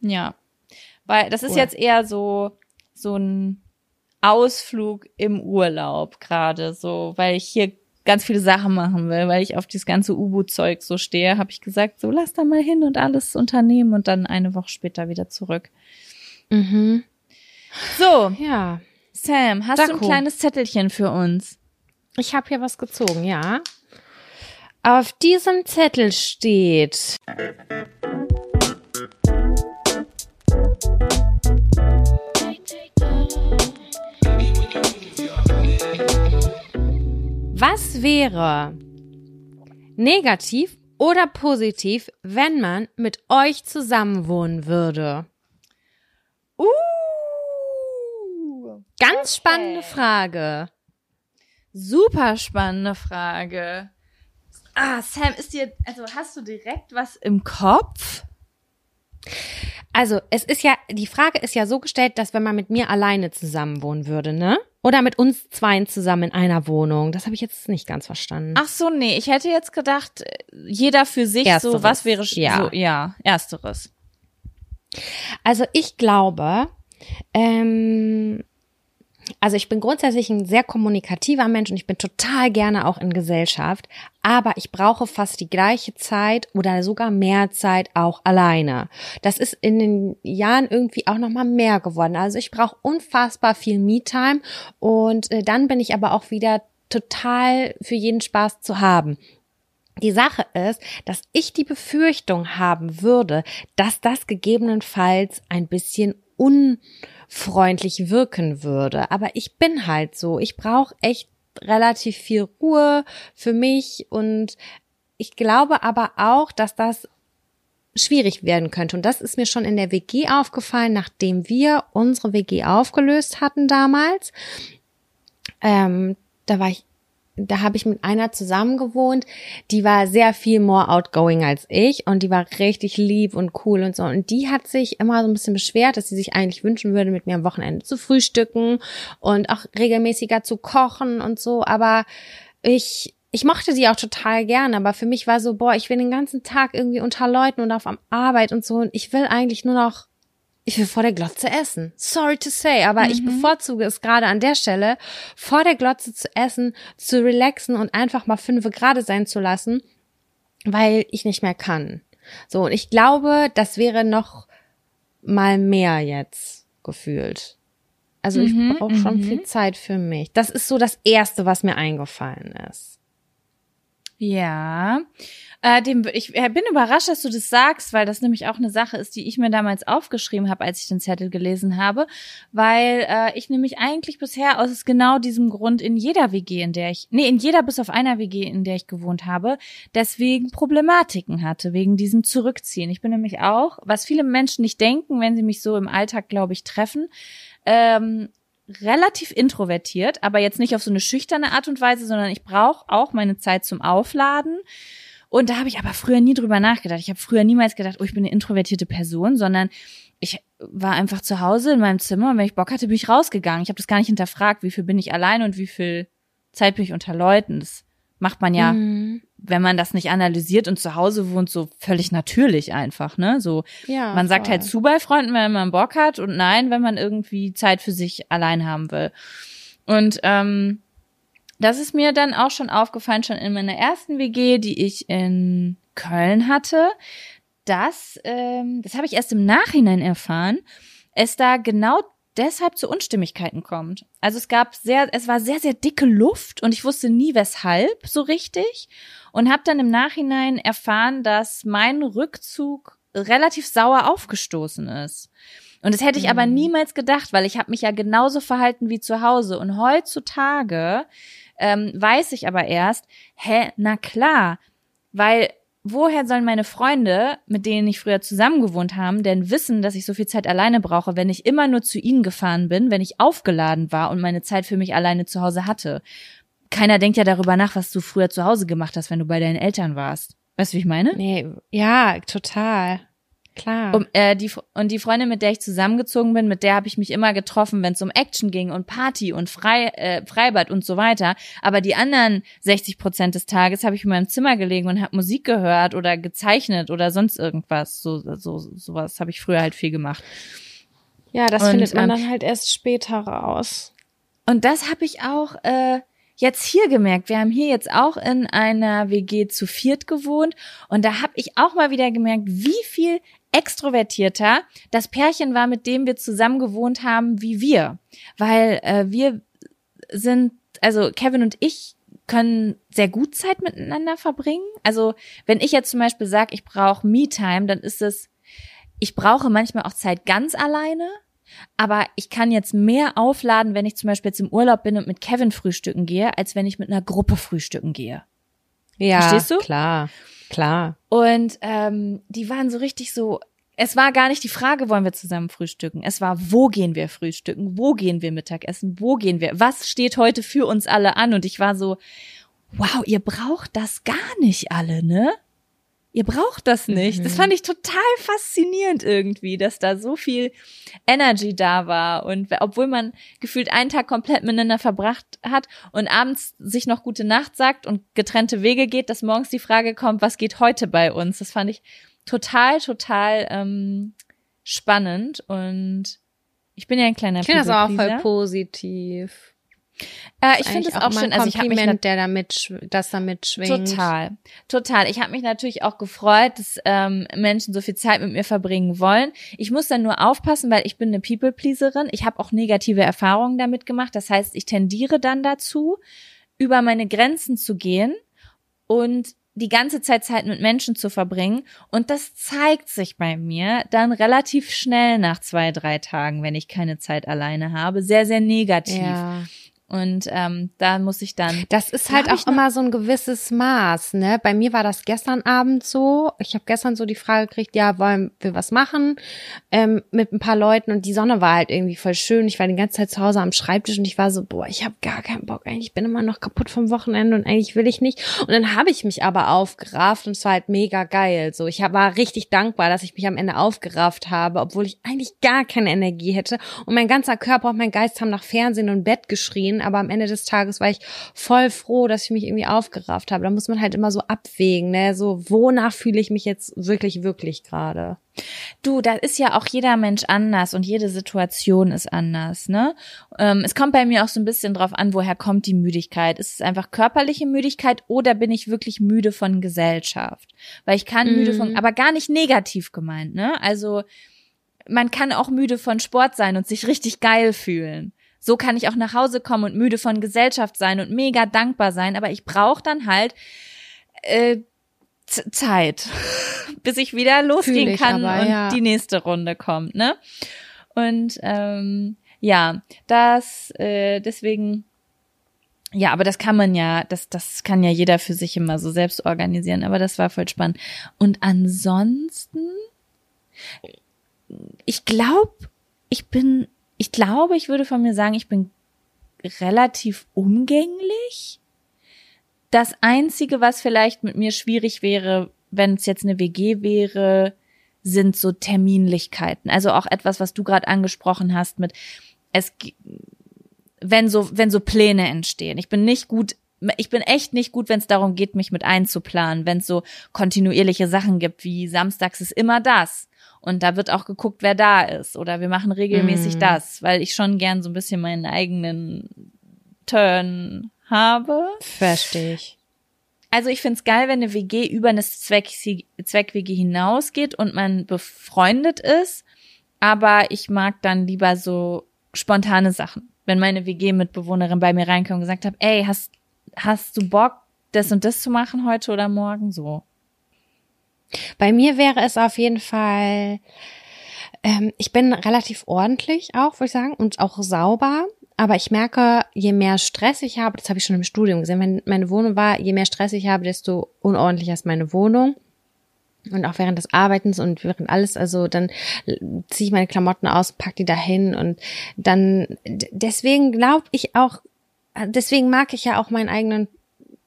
S2: Ja. Weil das ist
S1: Cool.
S2: jetzt eher so, so ein Ausflug im Urlaub gerade, so, weil ich hier ganz viele Sachen machen will, weil ich auf dieses ganze U-Boot-Zeug so stehe, habe ich gesagt, so lass da mal hin und alles unternehmen und dann eine Woche später wieder zurück.
S1: Mhm.
S2: So,
S1: Ja.
S2: Sam, hast Daco.
S1: du
S2: ein kleines Zettelchen für uns?
S1: Ich habe hier was gezogen, ja. Auf diesem Zettel steht. Was wäre negativ oder positiv, wenn man mit euch zusammenwohnen würde?
S2: Uh!
S1: Ganz
S2: Okay.
S1: spannende Frage.
S2: super spannende Frage. Ah, Sam, ist dir, also hast du direkt was im Kopf?
S1: Also, es ist ja, die Frage ist ja so gestellt, dass wenn man mit mir alleine zusammenwohnen würde, ne? Oder mit uns zweien zusammen in einer Wohnung. Das habe ich jetzt nicht ganz verstanden.
S2: Ach so, nee, ich hätte jetzt gedacht, jeder für sich
S1: Ersteres,
S2: so, was wäre
S1: ja.
S2: so, ja, ersteres.
S1: Also ich glaube, ähm, also ich bin grundsätzlich ein sehr kommunikativer Mensch und ich bin total gerne auch in Gesellschaft, aber ich brauche fast die gleiche Zeit oder sogar mehr Zeit auch alleine. Das ist in den Jahren irgendwie auch noch mal mehr geworden. Also ich brauche unfassbar viel Me-Time und äh, dann bin ich aber auch wieder total für jeden Spaß zu haben. Die Sache ist, dass ich die Befürchtung haben würde, dass das gegebenenfalls ein bisschen unfreundlich wirken würde. Aber ich bin halt so. Ich brauche echt relativ viel Ruhe für mich und ich glaube aber auch, dass das schwierig werden könnte. Und das ist mir schon in der WG aufgefallen, nachdem wir unsere WG aufgelöst hatten damals. Ähm, da war ich da habe ich mit einer zusammen gewohnt, die war sehr viel more outgoing als ich und die war richtig lieb und cool und so. Und die hat sich immer so ein bisschen beschwert, dass sie sich eigentlich wünschen würde, mit mir am Wochenende zu frühstücken und auch regelmäßiger zu kochen und so. Aber ich, ich mochte die auch total gerne, aber für mich war so, boah, ich bin den ganzen Tag irgendwie unter Leuten und auf am Arbeit und so und ich will eigentlich nur noch ich will vor der Glotze essen. Sorry to say, aber ich bevorzuge es gerade an der Stelle, vor der Glotze zu essen, zu relaxen und einfach mal fünfe gerade sein zu lassen, weil ich nicht mehr kann. So, und ich glaube, das wäre noch mal mehr jetzt gefühlt. Also ich
S2: Mhm,
S1: brauche schon
S2: mhm.
S1: viel Zeit für mich. Das ist so das Erste, was mir eingefallen ist.
S2: Ja. Äh, dem, ich äh, bin überrascht, dass du das sagst, weil das nämlich auch eine Sache ist, die ich mir damals aufgeschrieben habe, als ich den Zettel gelesen habe, weil äh, ich nämlich eigentlich bisher aus genau diesem Grund in jeder WG, in der ich, nee, in jeder bis auf einer WG, in der ich gewohnt habe, deswegen Problematiken hatte, wegen diesem Zurückziehen. Ich bin nämlich auch, was viele Menschen nicht denken, wenn sie mich so im Alltag, glaube ich, treffen, ähm, relativ introvertiert, aber jetzt nicht auf so eine schüchterne Art und Weise, sondern ich brauche auch meine Zeit zum Aufladen. Und da habe ich aber früher nie drüber nachgedacht. Ich habe früher niemals gedacht, oh, ich bin eine introvertierte Person, sondern ich war einfach zu Hause in meinem Zimmer und wenn ich Bock hatte, bin ich rausgegangen. Ich habe das gar nicht hinterfragt, wie viel bin ich allein und wie viel Zeit bin ich unter Leuten. Das macht man ja,
S1: Mhm.
S2: Wenn man das nicht analysiert und zu Hause wohnt, so völlig natürlich einfach, ne? So
S1: Ja,
S2: man sagt
S1: voll.
S2: halt zu bei Freunden, wenn man Bock hat und nein, wenn man irgendwie Zeit für sich allein haben will. Und ähm, das ist mir dann auch schon aufgefallen, schon in meiner ersten WG, die ich in Köln hatte, dass, ähm, das habe ich erst im Nachhinein erfahren, es da genau deshalb zu Unstimmigkeiten kommt. Also es gab sehr, es war sehr, sehr dicke Luft und ich wusste nie weshalb so richtig und habe dann im Nachhinein erfahren, dass mein Rückzug relativ sauer aufgestoßen ist. Und das hätte ich aber niemals gedacht, weil ich habe mich ja genauso verhalten wie zu Hause. Und heutzutage ähm, weiß ich aber erst, hä, na klar, weil woher sollen meine Freunde, mit denen ich früher zusammen gewohnt haben, denn wissen, dass ich so viel Zeit alleine brauche, wenn ich immer nur zu ihnen gefahren bin, wenn ich aufgeladen war und meine Zeit für mich alleine zu Hause hatte? Keiner denkt ja darüber nach, was du früher zu Hause gemacht hast, wenn du bei deinen Eltern warst. Weißt du, wie ich meine?
S1: Nee, ja, total. Klar.
S2: Um, äh, die, und die Freundin, mit der ich zusammengezogen bin, mit der habe ich mich immer getroffen, wenn es um Action ging und Party und Frei, äh, Freibad und so weiter. Aber die anderen 60 Prozent des Tages habe ich in meinem Zimmer gelegen und habe Musik gehört oder gezeichnet oder sonst irgendwas. So, so sowas habe ich früher halt viel gemacht.
S1: ja, das
S2: und,
S1: findet man
S2: ähm,
S1: dann halt erst später raus.
S2: Und das habe ich auch äh, jetzt hier gemerkt. Wir haben hier jetzt auch in einer WG zu viert gewohnt und da habe ich auch mal wieder gemerkt, wie viel extrovertierter das Pärchen war, mit dem wir zusammen gewohnt haben, wie wir. Weil äh, wir sind, also Kevin und ich können sehr gut Zeit miteinander verbringen. Also wenn ich jetzt zum Beispiel sage, ich brauche Me-Time, dann ist es, ich brauche manchmal auch Zeit ganz alleine. aber ich kann jetzt mehr aufladen, wenn ich zum Beispiel jetzt im Urlaub bin und mit Kevin frühstücken gehe, als wenn ich mit einer Gruppe frühstücken gehe.
S1: Ja,
S2: Verstehst du?
S1: klar, klar.
S2: Und ähm, die waren so richtig so. Es war gar nicht die Frage, wollen wir zusammen frühstücken. Es war, wo gehen wir frühstücken? Wo gehen wir Mittagessen? Wo gehen wir? Was steht heute für uns alle an? Und ich war so, wow, ihr braucht das gar nicht alle, ne? Ihr braucht das nicht. Das
S1: Mhm.
S2: fand ich total faszinierend irgendwie, dass da so viel Energy da war. Und obwohl man gefühlt einen Tag komplett miteinander verbracht hat und abends sich noch gute Nacht sagt und getrennte Wege geht, dass morgens die Frage kommt, was geht heute bei uns? Das fand ich total, total ähm, spannend. Und ich bin ja ein kleiner
S1: Ich finde das auch voll positiv.
S2: Äh, ich finde es auch
S1: mal
S2: schön. Also ich habe mich
S1: der damit, das damit schwingt.
S2: Total, total. Ich habe mich natürlich auch gefreut, dass ähm, Menschen so viel Zeit mit mir verbringen wollen. Ich muss dann nur aufpassen, weil ich bin eine People-Pleaserin. Ich habe auch negative Erfahrungen damit gemacht. Das heißt, ich tendiere dann dazu, über meine Grenzen zu gehen und die ganze Zeit Zeit mit Menschen zu verbringen. Und das zeigt sich bei mir dann relativ schnell nach zwei, drei Tagen, wenn ich keine Zeit alleine habe. Sehr, sehr negativ.
S1: Ja.
S2: Und ähm, da muss ich dann
S1: Das ist halt auch immer so ein gewisses Maß, ne? Bei mir war das gestern Abend so. Ich habe gestern so die Frage gekriegt, ja, wollen wir was machen ähm, mit ein paar Leuten und die Sonne war halt irgendwie voll schön. Ich war die ganze Zeit zu Hause am Schreibtisch und ich war so, boah, ich habe gar keinen Bock. Eigentlich ich bin immer noch kaputt vom Wochenende und eigentlich will ich nicht. Und dann habe ich mich aber aufgerafft und es war halt mega geil. So, ich war richtig dankbar, dass ich mich am Ende aufgerafft habe, obwohl ich eigentlich gar keine Energie hätte und mein ganzer Körper und mein Geist haben nach Fernsehen und Bett geschrien. Aber am Ende des Tages war ich voll froh, dass ich mich irgendwie aufgerafft habe. Da muss man halt immer so abwägen, ne? So, wonach fühle ich mich jetzt wirklich, wirklich gerade?
S2: Du, da ist ja auch jeder Mensch anders und jede Situation ist anders, ne? Ähm, es kommt bei mir auch so ein bisschen drauf an, woher kommt die Müdigkeit. Ist es einfach körperliche Müdigkeit oder bin ich wirklich müde von Gesellschaft? Weil ich kann müde von,
S1: Mhm.
S2: aber gar nicht negativ gemeint, ne? Also man kann auch müde von Sport sein und sich richtig geil fühlen. So kann ich auch nach Hause kommen und müde von Gesellschaft sein und mega dankbar sein, aber ich brauche dann halt äh, Zeit, bis ich wieder losgehen
S1: ich
S2: kann
S1: aber,
S2: und
S1: ja.
S2: die nächste Runde kommt, ne? Und ähm, ja, das äh, deswegen ja, aber das kann man ja, das das kann ja jeder für sich immer so selbst organisieren, aber das war voll spannend. Und ansonsten ich glaube, ich bin ich glaube, ich würde von mir sagen, ich bin relativ umgänglich. Das einzige, was vielleicht mit mir schwierig wäre, wenn es jetzt eine WG wäre, sind so Terminlichkeiten. Also auch etwas, was du gerade angesprochen hast mit es wenn so wenn so Pläne entstehen. Ich bin nicht gut ich bin echt nicht gut, wenn es darum geht, mich mit einzuplanen, wenn es so kontinuierliche Sachen gibt, wie samstags ist immer das und da wird auch geguckt, wer da ist oder wir machen regelmäßig
S1: Mhm.
S2: das, weil ich schon gern so ein bisschen meinen eigenen Turn habe.
S1: Verstehe ich.
S2: Also ich find's geil, wenn eine WG über eine Zweck Zweck-WG hinausgeht und man befreundet ist, aber ich mag dann lieber so spontane Sachen. Wenn meine WG-Mitbewohnerin bei mir reinkommt und gesagt hat, ey, hast, hast du Bock, das und das zu machen heute oder morgen? So.
S1: Bei mir wäre es auf jeden Fall, ähm, ich bin relativ ordentlich auch, würde ich sagen, und auch sauber. Aber ich merke, je mehr Stress ich habe, das habe ich schon im Studium gesehen, wenn meine Wohnung war, je mehr Stress ich habe, desto unordentlicher ist meine Wohnung. Und auch während des Arbeitens und während alles, also dann ziehe ich meine Klamotten aus, pack die dahin und dann deswegen glaube ich auch, deswegen mag ich ja auch meinen eigenen,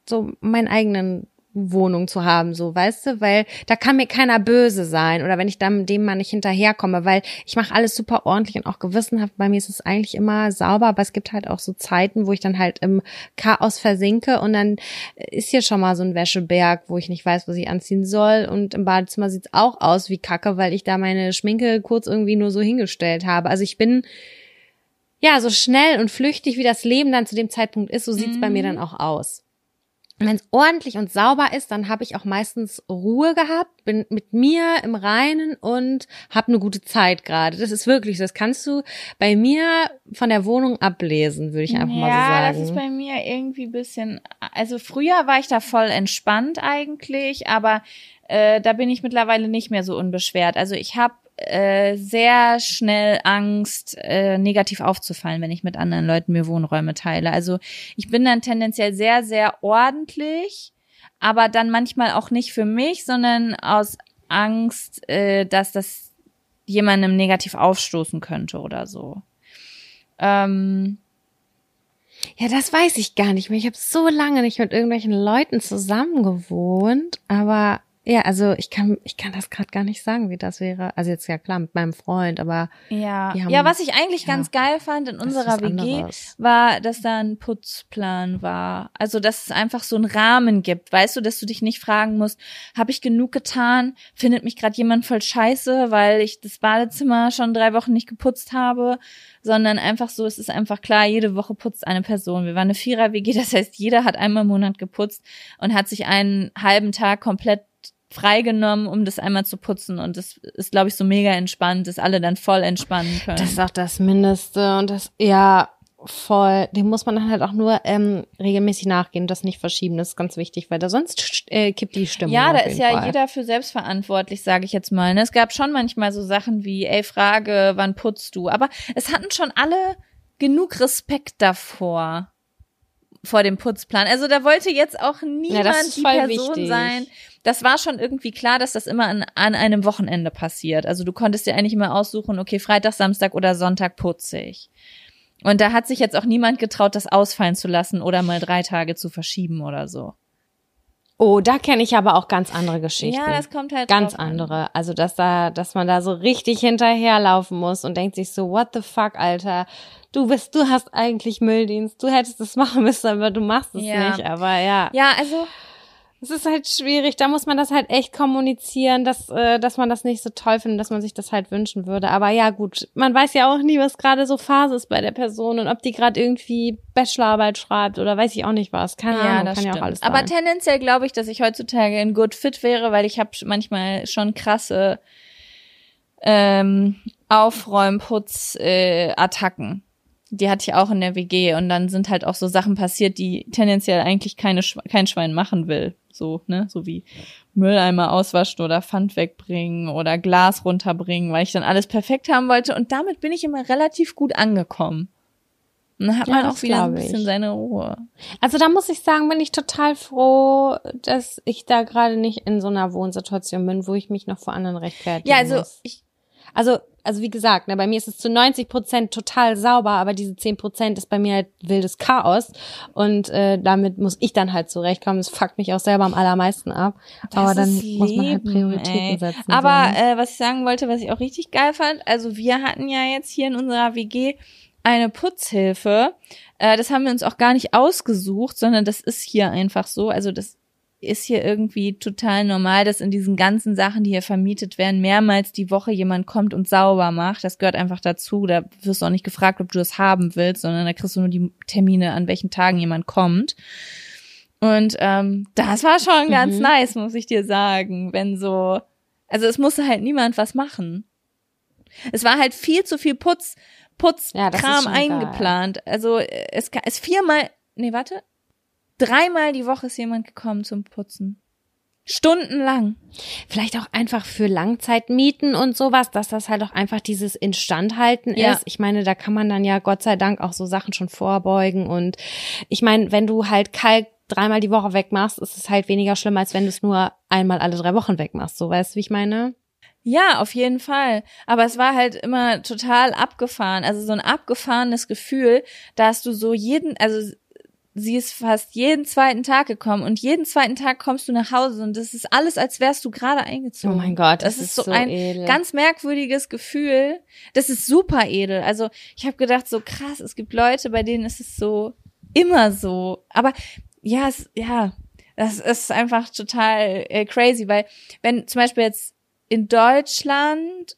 S1: so meinen eigenen Wohnung zu haben, so, weißt du, weil da kann mir keiner böse sein oder wenn ich dann dem mal nicht hinterherkomme, weil ich mache alles super ordentlich und auch gewissenhaft. Bei mir ist es eigentlich immer sauber, aber es gibt halt auch so Zeiten, wo ich dann halt im Chaos versinke und dann ist hier schon mal so ein Wäscheberg, wo ich nicht weiß, was ich anziehen soll und im Badezimmer sieht's auch aus wie Kacke, weil ich da meine Schminke kurz irgendwie nur so hingestellt habe. Also ich bin ja so schnell und flüchtig, wie das Leben dann zu dem Zeitpunkt ist, so sieht's bei mir dann auch aus. Wenn es ordentlich und sauber ist, dann habe ich auch meistens Ruhe gehabt, bin mit mir im Reinen und habe eine gute Zeit gerade. Das ist wirklich so. Das kannst du bei mir von der Wohnung ablesen, würde ich einfach
S2: ja,
S1: mal so sagen.
S2: das ist bei mir irgendwie ein bisschen, also früher war ich da voll entspannt eigentlich, aber äh, da bin ich mittlerweile nicht mehr so unbeschwert. Also ich habe äh, sehr schnell Angst, äh, negativ aufzufallen, wenn ich mit anderen Leuten mir Wohnräume teile. Also ich bin dann tendenziell sehr, sehr ordentlich, aber dann manchmal auch nicht für mich, sondern aus Angst, äh, dass das jemandem negativ aufstoßen könnte oder so. Ähm,
S1: ja, das weiß ich gar nicht mehr. Ich habe so lange nicht mit irgendwelchen Leuten zusammen gewohnt, aber ja, also ich kann ich kann das gerade gar nicht sagen, wie das wäre. Also jetzt ja klar mit meinem Freund, aber
S2: ja,
S1: haben,
S2: ja, was ich eigentlich
S1: ja,
S2: ganz geil fand in unserer WG
S1: anderes.
S2: war, dass da ein Putzplan war. Also dass es einfach so einen Rahmen gibt, weißt du, dass du dich nicht fragen musst, habe ich genug getan? Findet mich gerade jemand voll scheiße, weil ich das Badezimmer schon drei Wochen nicht geputzt habe? sondern einfach so, es ist einfach klar, jede Woche putzt eine Person. Wir waren eine Vierer-WG, das heißt, jeder hat einmal im Monat geputzt und hat sich einen halben Tag komplett freigenommen, um das einmal zu putzen. Und das ist, glaube ich, so mega entspannt, dass alle dann voll entspannen können.
S1: Das ist auch das Mindeste und das ja voll. Dem muss man dann halt auch nur ähm, regelmäßig nachgehen, das nicht verschieben. Das ist ganz wichtig, weil da sonst äh, kippt die Stimmung.
S2: ja, da ist ja
S1: Fall.
S2: jeder für selbstverantwortlich, sage ich jetzt mal. ne? Es gab schon manchmal so Sachen wie, ey, Frage, wann putzt du? Aber es hatten schon alle genug Respekt davor vor dem Putzplan. Also da wollte jetzt auch niemand
S1: ist
S2: die Person
S1: wichtig.
S2: sein. Das war schon irgendwie klar, dass das immer an, an einem Wochenende passiert. Also du konntest dir eigentlich immer aussuchen, okay, Freitag, Samstag oder Sonntag putze ich. Und da hat sich jetzt auch niemand getraut, das ausfallen zu lassen oder mal drei Tage zu verschieben oder so.
S1: Oh, da kenne ich aber auch ganz andere Geschichten.
S2: Ja, das kommt halt
S1: ganz
S2: drauf an.
S1: andere. Also dass da, dass man da so richtig hinterherlaufen muss und denkt sich so, what the fuck, Alter. Du bist, du hast eigentlich Mülldienst. Du hättest es machen müssen, aber du machst es
S2: Ja.
S1: nicht. Aber ja,
S2: Ja, also
S1: es ist halt schwierig. Da muss man das halt echt kommunizieren, dass, äh, dass man das nicht so toll findet, dass man sich das halt wünschen würde. Aber ja, gut, man weiß ja auch nie, was gerade so Phase ist bei der Person und ob die gerade irgendwie Bachelorarbeit schreibt oder weiß ich auch nicht was. Keine Ahnung, kann ja auch alles
S2: Aber
S1: sein.
S2: tendenziell glaube ich, dass ich heutzutage in Good Fit wäre, weil ich habe manchmal schon krasse ähm, Aufräumputz-Attacken. Die hatte ich auch in der WG und dann sind halt auch so Sachen passiert, die tendenziell eigentlich keine Schwe- kein Schwein machen will. So, ne, so wie Mülleimer auswaschen oder Pfand wegbringen oder Glas runterbringen, weil ich dann alles perfekt haben wollte und damit bin ich immer relativ gut angekommen. Und dann hat
S1: Ja,
S2: man auch wieder ein
S1: glaub ich.
S2: bisschen seine Ruhe.
S1: Also da muss ich sagen, bin ich total froh, dass ich da gerade nicht in so einer Wohnsituation bin, wo ich mich noch vor anderen rechtfertigen
S2: Ja, also
S1: muss.
S2: ich,
S1: Also, also wie gesagt, ne, bei mir ist es zu 90 Prozent total sauber, aber diese 10 Prozent ist bei mir halt wildes Chaos und äh, damit muss ich dann halt zurechtkommen. Das fuckt mich auch selber am allermeisten ab. aber dann
S2: ist
S1: muss man halt
S2: Leben,
S1: Prioritäten
S2: ey.
S1: setzen.
S2: Aber
S1: so, ne?
S2: äh, was ich sagen wollte, was ich auch richtig geil fand, also wir hatten ja jetzt hier in unserer WG eine Putzhilfe. Äh, das haben wir uns auch gar nicht ausgesucht, sondern das ist hier einfach so. Also das ist hier irgendwie total normal, dass in diesen ganzen Sachen, die hier vermietet werden, mehrmals die Woche jemand kommt und sauber macht. Das gehört einfach dazu. Da wirst du auch nicht gefragt, ob du das haben willst, sondern da kriegst du nur die Termine, an welchen Tagen jemand kommt. Und ähm, das war schon ganz
S1: Mhm.
S2: nice, muss ich dir sagen, wenn so, also es musste halt niemand was machen. Es war halt viel zu viel Putz,
S1: Ja, ist
S2: Putzkram
S1: geil.
S2: eingeplant. Also äh, es es viermal, nee, warte, dreimal die Woche ist jemand gekommen zum Putzen. Stundenlang.
S1: Vielleicht auch einfach für Langzeitmieten und sowas, dass das halt auch einfach dieses Instandhalten
S2: Ja.
S1: ist. Ich meine, da kann man dann ja Gott sei Dank auch so Sachen schon vorbeugen. Und ich meine, wenn du halt Kalk dreimal die Woche wegmachst, ist es halt weniger schlimm, als wenn du es nur einmal alle drei Wochen wegmachst. So weißt du, wie ich meine?
S2: Ja, auf jeden Fall. Aber es war halt immer total abgefahren. Also so ein abgefahrenes Gefühl, da hast du so jeden, also sie ist fast jeden zweiten Tag gekommen und jeden zweiten Tag kommst du nach Hause und das ist alles, als wärst du gerade eingezogen.
S1: Oh mein Gott,
S2: das,
S1: das
S2: ist
S1: ist
S2: so ein
S1: edel.
S2: ganz merkwürdiges Gefühl. Das ist super edel. Also ich habe gedacht, so krass, es gibt Leute, bei denen ist es so immer so. Aber ja, es, ja, das ist einfach total äh, crazy, weil wenn zum Beispiel jetzt in Deutschland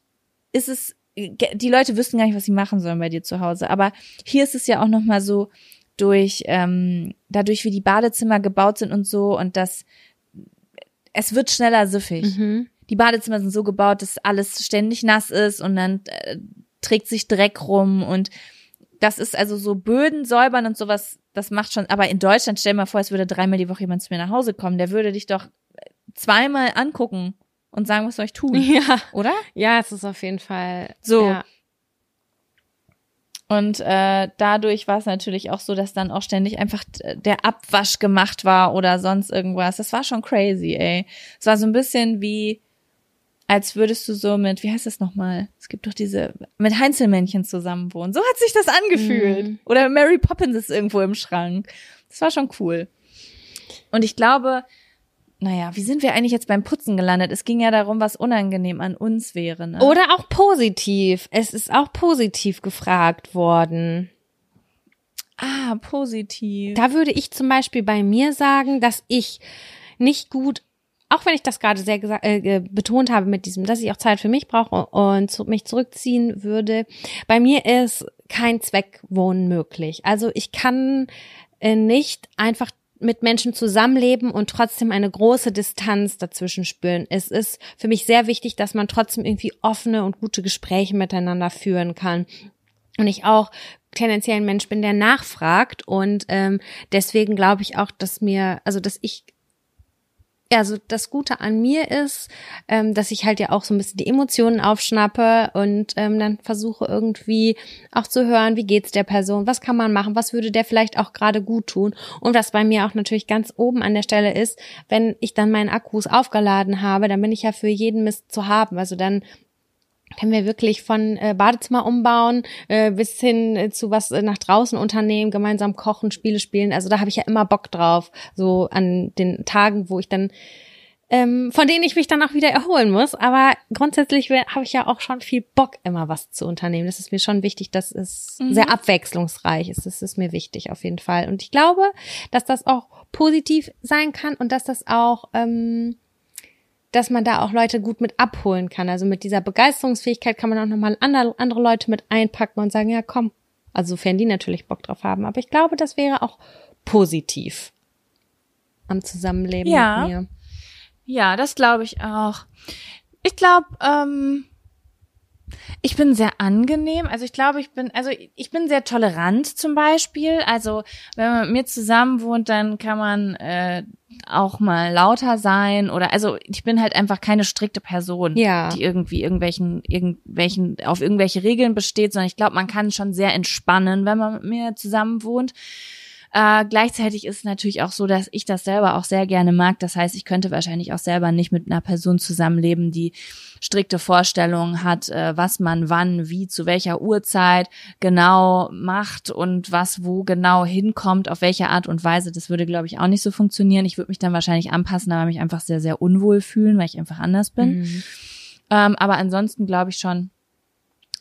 S2: ist es, die Leute wüssten gar nicht, was sie machen sollen bei dir zu Hause. Aber hier ist es ja auch noch mal so durch, ähm, dadurch, wie die Badezimmer gebaut sind und so und das, es wird schneller süffig.
S1: Mhm.
S2: Die Badezimmer sind so gebaut, dass alles ständig nass ist und dann äh, trägt sich Dreck rum und das ist also so Böden säubern und sowas, das macht schon, aber in Deutschland, stell dir mal vor, es würde dreimal die Woche jemand zu mir nach Hause kommen, der würde dich doch zweimal angucken und sagen, was soll ich tun?
S1: Ja.
S2: Oder?
S1: Ja, es ist auf jeden Fall
S2: So.
S1: Ja.
S2: Und äh, dadurch war es natürlich auch so, dass dann auch ständig einfach d- der Abwasch gemacht war oder sonst irgendwas. Das war schon crazy, ey. Es war so ein bisschen wie, als würdest du so mit, wie heißt das nochmal? Es gibt doch diese, mit Heinzelmännchen zusammenwohnen. So hat sich das angefühlt.
S1: Mhm.
S2: Oder Mary Poppins ist irgendwo im Schrank. Das war schon cool. Und ich glaube, naja, wie sind wir eigentlich jetzt beim Putzen gelandet? Es ging ja darum, was unangenehm an uns wäre. Ne?
S1: Oder auch positiv. Es ist auch positiv gefragt worden.
S2: ah, positiv.
S1: Da würde ich zum Beispiel bei mir sagen, dass ich nicht gut, auch wenn ich das gerade sehr äh, betont habe mit diesem, dass ich auch Zeit für mich brauche und zu, mich zurückziehen würde, bei mir ist kein Zweckwohnen möglich. Also ich kann äh, nicht einfach mit Menschen zusammenleben und trotzdem eine große Distanz dazwischen spüren. Es ist für mich sehr wichtig, dass man trotzdem irgendwie offene und gute Gespräche miteinander führen kann und ich auch tendenziell ein Mensch bin, der nachfragt und ähm, deswegen glaube ich auch, dass mir, also dass ich also das Gute an mir ist, ähm, dass ich halt ja auch so ein bisschen die Emotionen aufschnappe und ähm, dann versuche irgendwie auch zu hören, wie geht's der Person, was kann man machen, was würde der vielleicht auch gerade gut tun. Und was bei mir auch natürlich ganz oben an der Stelle ist, wenn ich dann meinen Akkus aufgeladen habe, dann bin ich ja für jeden Mist zu haben, also dann können wir wirklich von äh, Badezimmer umbauen äh, bis hin äh, zu was äh, nach draußen unternehmen, gemeinsam kochen, Spiele spielen. Also da habe ich ja immer Bock drauf, so an den Tagen, wo ich dann ähm, von denen ich mich dann auch wieder erholen muss. Aber grundsätzlich habe ich ja auch schon viel Bock, immer was zu unternehmen. Das ist mir schon wichtig, dass es sehr abwechslungsreich ist. Das ist mir wichtig auf jeden Fall. Und ich glaube, dass das auch positiv sein kann und dass das auch ähm, dass man da auch Leute gut mit abholen kann. Also mit dieser Begeisterungsfähigkeit kann man auch nochmal andere, andere Leute mit einpacken und sagen, ja komm. Also sofern die natürlich Bock drauf haben. Aber ich glaube, das wäre auch positiv am Zusammenleben
S2: Ja.
S1: mit mir.
S2: Ja, das glaube ich auch. Ich glaube, ähm, ich bin sehr angenehm. Also ich glaube, ich bin, also ich bin sehr tolerant zum Beispiel. Also wenn man mit mir zusammen wohnt, dann kann man äh, auch mal lauter sein oder also ich bin halt einfach keine strikte Person,
S1: Ja.
S2: die irgendwie irgendwelchen irgendwelchen auf irgendwelche Regeln besteht, sondern ich glaube, man kann schon sehr entspannen, wenn man mit mir zusammen wohnt. Äh, gleichzeitig ist es natürlich auch so, dass ich das selber auch sehr gerne mag. Das heißt, ich könnte wahrscheinlich auch selber nicht mit einer Person zusammenleben, die strikte Vorstellungen hat, äh, was man wann, wie, zu welcher Uhrzeit genau macht und was wo genau hinkommt, auf welche Art und Weise. Das würde, glaube ich, auch nicht so funktionieren. Ich würde mich dann wahrscheinlich anpassen, aber mich einfach sehr, sehr unwohl fühlen, weil ich einfach anders bin.
S1: Mhm.
S2: Ähm, aber ansonsten glaube ich schon,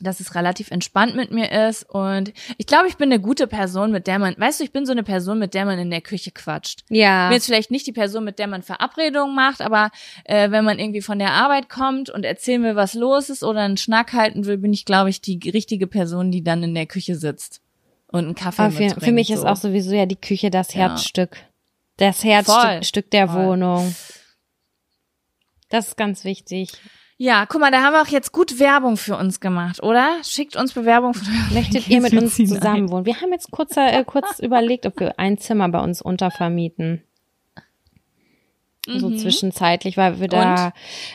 S2: dass es relativ entspannt mit mir ist und ich glaube, ich bin eine gute Person, mit der man, weißt du, ich bin so eine Person, mit der man in der Küche quatscht.
S1: Ja.
S2: Ich bin jetzt vielleicht nicht die Person, mit der man Verabredungen macht, aber äh, wenn man irgendwie von der Arbeit kommt und erzählen will, was los ist oder einen Schnack halten will, bin ich, glaube ich, die richtige Person, die dann in der Küche sitzt und einen Kaffee
S1: jeden,
S2: mitbringt.
S1: für mich ist
S2: so.
S1: auch sowieso ja die Küche das
S2: Ja.
S1: Herzstück. Das
S2: Voll.
S1: Herzstück Stück der
S2: Voll.
S1: Wohnung. Das ist ganz wichtig.
S2: Ja, guck mal, da haben wir auch jetzt gut Werbung für uns gemacht, oder? Schickt uns Bewerbung euren
S1: Möchtet ihr mit uns
S2: ziehen
S1: zusammen
S2: ein.
S1: wohnen? Wir haben jetzt kurz, äh, kurz überlegt, ob wir ein Zimmer bei uns untervermieten. So
S2: Mhm.
S1: zwischenzeitlich, weil wir da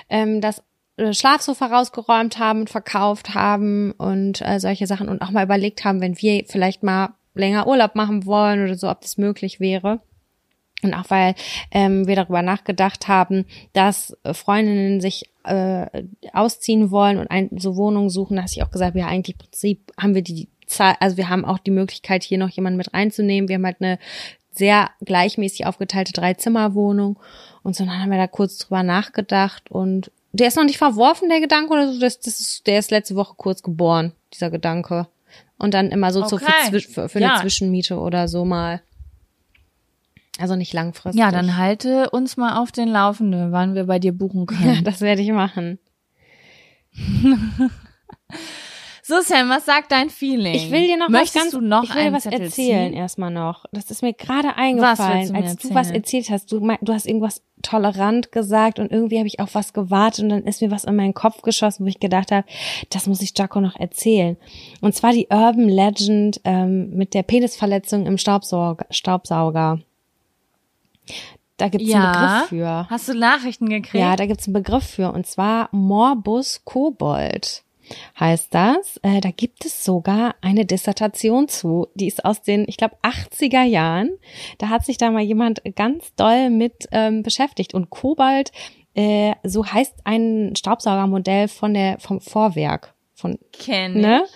S1: ähm, das äh, Schlafsofa rausgeräumt haben und verkauft haben und äh, solche Sachen und auch mal überlegt haben, wenn wir vielleicht mal länger Urlaub machen wollen oder so, ob das möglich wäre. Und auch weil ähm, wir darüber nachgedacht haben, dass Freundinnen sich äh, ausziehen wollen und ein, so Wohnungen suchen, da habe ich auch gesagt, ja, eigentlich im Prinzip haben wir die Zahl, also wir haben auch die Möglichkeit, hier noch jemanden mit reinzunehmen. Wir haben halt eine sehr gleichmäßig aufgeteilte Drei-Zimmer-Wohnung. Und so dann haben wir da kurz drüber nachgedacht und der ist noch nicht verworfen, der Gedanke, oder so. Das, das ist, der ist letzte Woche kurz geboren, dieser Gedanke. Und dann immer so, für,
S2: Okay.
S1: Zwisch- für, für
S2: Ja.
S1: eine Zwischenmiete oder so mal. Also nicht langfristig.
S2: Ja, dann halte uns mal auf den Laufenden, wann wir bei dir buchen können.
S1: Ja, das werde ich machen.
S2: So, Sam, was sagt dein Feeling?
S1: Ich will dir noch
S2: Möchtest
S1: was ganz,
S2: du noch
S1: ich will dir was
S2: Zettel
S1: erzählen
S2: ziehen?
S1: erstmal noch. Das ist mir gerade eingefallen,
S2: du
S1: als du was
S2: erzählen?
S1: erzählt hast. Du, du hast irgendwas tolerant gesagt und irgendwie habe ich auf was gewartet und dann ist mir was in meinen Kopf geschossen, wo ich gedacht habe, das muss ich Jaco noch erzählen. Und zwar die Urban Legend ähm, mit der Penisverletzung im Staubsauger. Staubsauger. Da gibt's
S2: Ja.
S1: einen Begriff für.
S2: Hast du Nachrichten gekriegt?
S1: Ja, da gibt's einen Begriff für und zwar Morbus Kobold heißt das. Äh, da gibt es sogar eine Dissertation zu. Die ist aus den, ich glaube, 80er Jahren. Da hat sich da mal jemand ganz doll mit ähm, beschäftigt. Und Kobold, äh, so heißt ein Staubsaugermodell von der vom Vorwerk. Von,
S2: Kenn ich.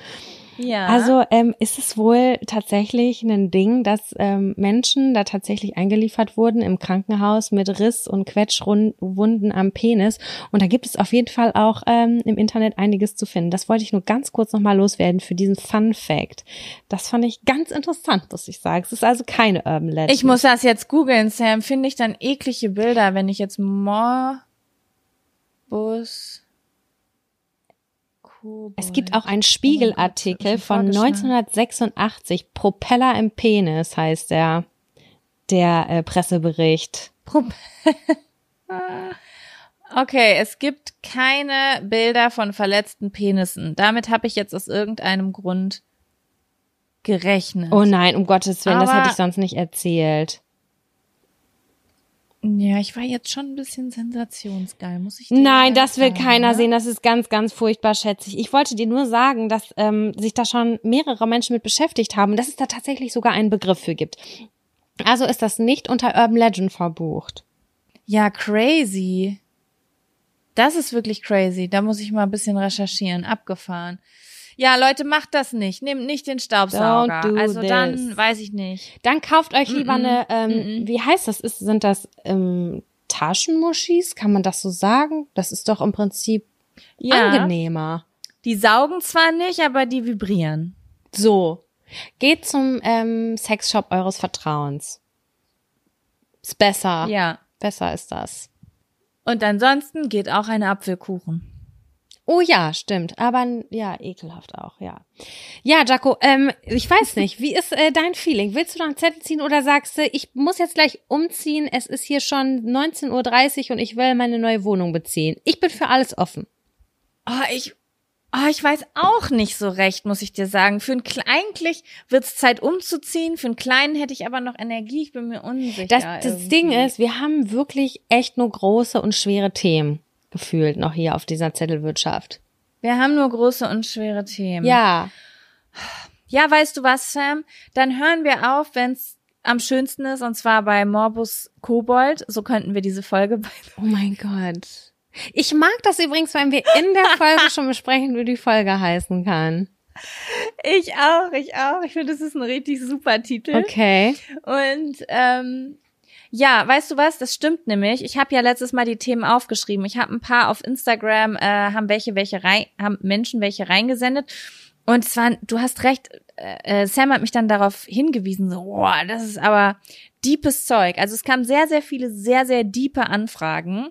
S2: Ja.
S1: Also ähm, ist es wohl tatsächlich ein Ding, dass ähm, Menschen da tatsächlich eingeliefert wurden im Krankenhaus mit Riss und Quetschwunden am Penis. Und da gibt es auf jeden Fall auch ähm, im Internet einiges zu finden. Das wollte ich nur ganz kurz nochmal loswerden für diesen Fun Fact. Das fand ich ganz interessant, muss ich sagen. Es ist also keine Urban Legend.
S2: ich muss das jetzt googeln, Sam. Finde ich dann eklige Bilder, wenn ich jetzt Morbus.
S1: Es gibt auch einen Spiegelartikel
S2: Oh Gott,
S1: von
S2: das hab ich vorgeschlagen.
S1: 1986. Propeller im Penis heißt der, der äh, Pressebericht.
S2: Okay, es gibt keine Bilder von verletzten Penissen. Damit habe ich jetzt aus irgendeinem Grund gerechnet.
S1: Oh nein, um Gottes Willen, das
S2: Aber-
S1: hätte ich sonst nicht erzählt.
S2: Ja, ich war jetzt schon ein bisschen sensationsgeil, muss ich dir
S1: Nein, das will
S2: sagen,
S1: keiner
S2: ne?
S1: sehen. Das ist ganz, ganz furchtbar, schätze ich. Ich wollte dir nur sagen, dass ähm, sich da schon mehrere Menschen mit beschäftigt haben, dass es da tatsächlich sogar einen Begriff für gibt. Also ist das nicht unter Urban Legend verbucht.
S2: Ja, crazy. Das ist wirklich crazy. Da muss ich mal ein bisschen recherchieren. Abgefahren. Ja, Leute, macht das nicht. Nehmt nicht den Staubsauger. Also
S1: this.
S2: dann weiß ich nicht.
S1: Dann kauft euch lieber
S2: Mm-mm,
S1: eine, ähm,
S2: mm-mm.
S1: wie heißt das? Ist, sind das ähm, Taschenmuschis? Kann man das so sagen? Das ist doch im Prinzip
S2: Ja,
S1: angenehmer.
S2: die saugen zwar nicht, aber die vibrieren.
S1: So. Geht zum ähm, Sexshop eures Vertrauens. Ist besser.
S2: Ja.
S1: Besser ist das.
S2: Und ansonsten geht auch ein Apfelkuchen.
S1: Oh ja, stimmt. Aber ja, ekelhaft auch, ja. Ja, Jaco, ähm, ich weiß nicht, wie ist äh, dein Feeling? Willst du noch einen Zettel ziehen oder sagst du, ich muss jetzt gleich umziehen, es ist hier schon 19.30 Uhr und ich will meine neue Wohnung beziehen? Ich bin für alles offen.
S2: Oh, ich, oh, ich weiß auch nicht so recht, muss ich dir sagen. Für einen Kle- eigentlich wird's Zeit umzuziehen. Für einen kleinen hätte ich aber noch Energie. Ich bin mir unsicher.
S1: Das, das
S2: irgendwie.
S1: Ding ist, wir haben wirklich echt nur große und schwere Themen gefühlt noch hier auf dieser Zettelwirtschaft.
S2: wir haben nur große und schwere Themen.
S1: Ja,
S2: Ja, weißt du was, Sam? Dann hören wir auf, wenn's am schönsten ist, und zwar bei Morbus Kobold. So könnten wir diese Folge
S1: oh mein Gott. Ich mag das übrigens, wenn wir in der Folge schon besprechen, wie die Folge heißen kann.
S2: Ich auch, ich auch. Ich finde, das ist ein richtig super Titel.
S1: Okay.
S2: Und ähm, ja, weißt du was? Das stimmt nämlich. Ich habe ja letztes Mal die Themen aufgeschrieben. Ich habe ein paar auf Instagram, äh, haben welche, welche rein, haben Menschen welche reingesendet. Und waren, du hast recht, äh, äh, Sam hat mich dann darauf hingewiesen, so, boah, das ist aber deepes Zeug. Also es kamen sehr, sehr viele, sehr, sehr diepe Anfragen.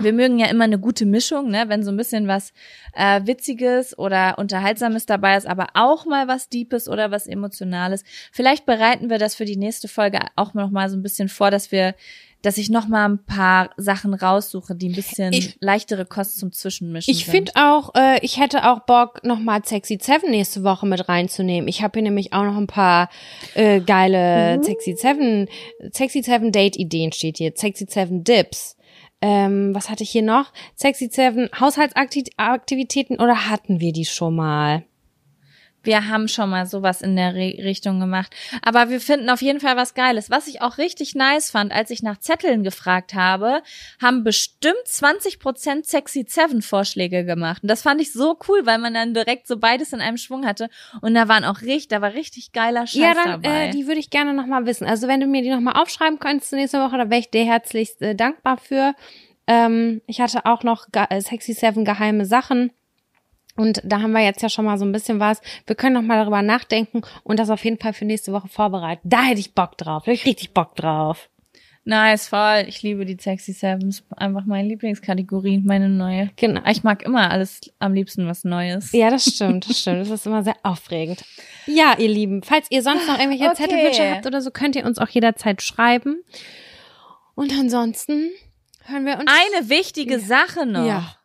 S2: Wir mögen ja immer eine gute Mischung, ne, wenn so ein bisschen was äh, Witziges oder Unterhaltsames dabei ist, aber auch mal was Deepes oder was Emotionales. Vielleicht bereiten wir das für die nächste Folge auch noch mal so ein bisschen vor, dass wir, dass ich noch mal ein paar Sachen raussuche, die ein bisschen
S1: Ich-
S2: leichtere Kost zum Zwischenmischen
S1: Ich finde auch, äh, ich hätte auch Bock, nochmal Sexy Seven nächste Woche mit reinzunehmen. Ich habe hier nämlich auch noch ein paar äh, geile Sexy Seven, Sexy Seven Date Ideen steht hier. Sexy Seven Dips. Ähm, was hatte ich hier noch? Sexy Seven Haushaltsaktivitäten oder hatten wir die schon mal?
S2: Wir haben schon mal sowas in der Re Richtung gemacht. Aber wir finden auf jeden Fall was Geiles. Was ich auch richtig nice fand, als ich nach Zetteln gefragt habe, haben bestimmt 20 Prozent Sexy Seven Vorschläge gemacht. Und das fand ich so cool, weil man dann direkt so beides in einem Schwung hatte. Und da waren auch richtig, da war richtig geiler Scheiß
S1: ja, dann
S2: dabei.
S1: äh, die würde ich gerne nochmal wissen. Also wenn du mir die nochmal aufschreiben könntest nächste Woche, da wäre ich dir herzlichst äh, dankbar für. Ähm, ich hatte auch noch äh, Sexy Seven geheime Sachen. Und da haben wir jetzt ja schon mal so ein bisschen was. Wir können noch mal darüber nachdenken und das auf jeden Fall für nächste Woche vorbereiten. Da hätte ich Bock drauf. Da hätte ich richtig Bock drauf.
S2: nice, voll. Ich liebe die Sexy Sevens. Einfach meine Lieblingskategorie, meine neue.
S1: Genau.
S2: Ich mag immer alles am liebsten was Neues.
S1: Ja, das stimmt, das stimmt. Das ist immer sehr aufregend. Ja, ihr Lieben, falls ihr sonst noch irgendwelche
S2: Okay.
S1: Zettelwünsche habt oder so, könnt ihr uns auch jederzeit schreiben. Und ansonsten hören wir uns.
S2: Eine wichtige Sache noch.
S1: Ja.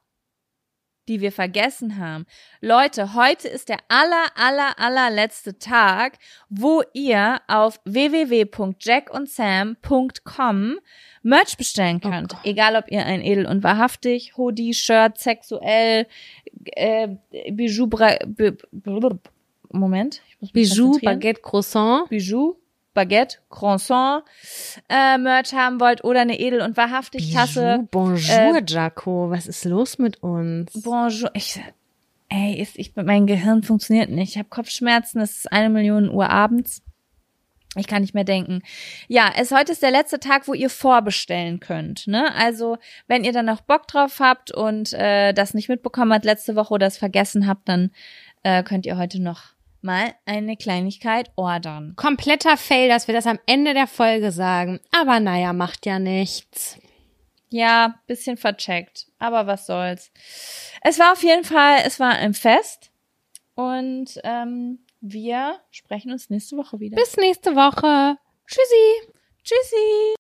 S2: Die wir vergessen haben. Leute, heute ist der aller, aller, allerletzte Tag, wo ihr auf www.jackundsam.com Merch bestellen
S1: Oh
S2: könnt.
S1: Gott.
S2: Egal, ob ihr ein edel und wahrhaftig, Hoodie, Shirt, sexuell, äh, Bijou, Bra Moment.
S1: Bijou. Baguette, Croissant.
S2: Bijou, Baguette, Croissant, äh, Merch haben wollt oder eine edel und wahrhaftig Tasse.
S1: Bonjour,
S2: Äh,
S1: Jaco. Was ist los mit uns?
S2: Bonjour. Ich, ey, ist, ich, mein Gehirn funktioniert nicht. Ich habe Kopfschmerzen. Es ist eine Million Uhr abends. Ich kann nicht mehr denken. Ja, es heute ist der letzte Tag, wo ihr vorbestellen könnt. Ne? Also wenn ihr dann noch Bock drauf habt und äh, das nicht mitbekommen habt letzte Woche oder es vergessen habt, dann äh, könnt ihr heute noch mal eine Kleinigkeit ordern.
S1: Kompletter Fail, dass wir das am Ende der Folge sagen. Aber naja, macht ja nichts.
S2: Ja, bisschen vercheckt, aber was soll's. Es war auf jeden Fall, es war ein Fest und ähm, wir sprechen uns nächste Woche wieder.
S1: Bis nächste Woche. Tschüssi.
S2: Tschüssi.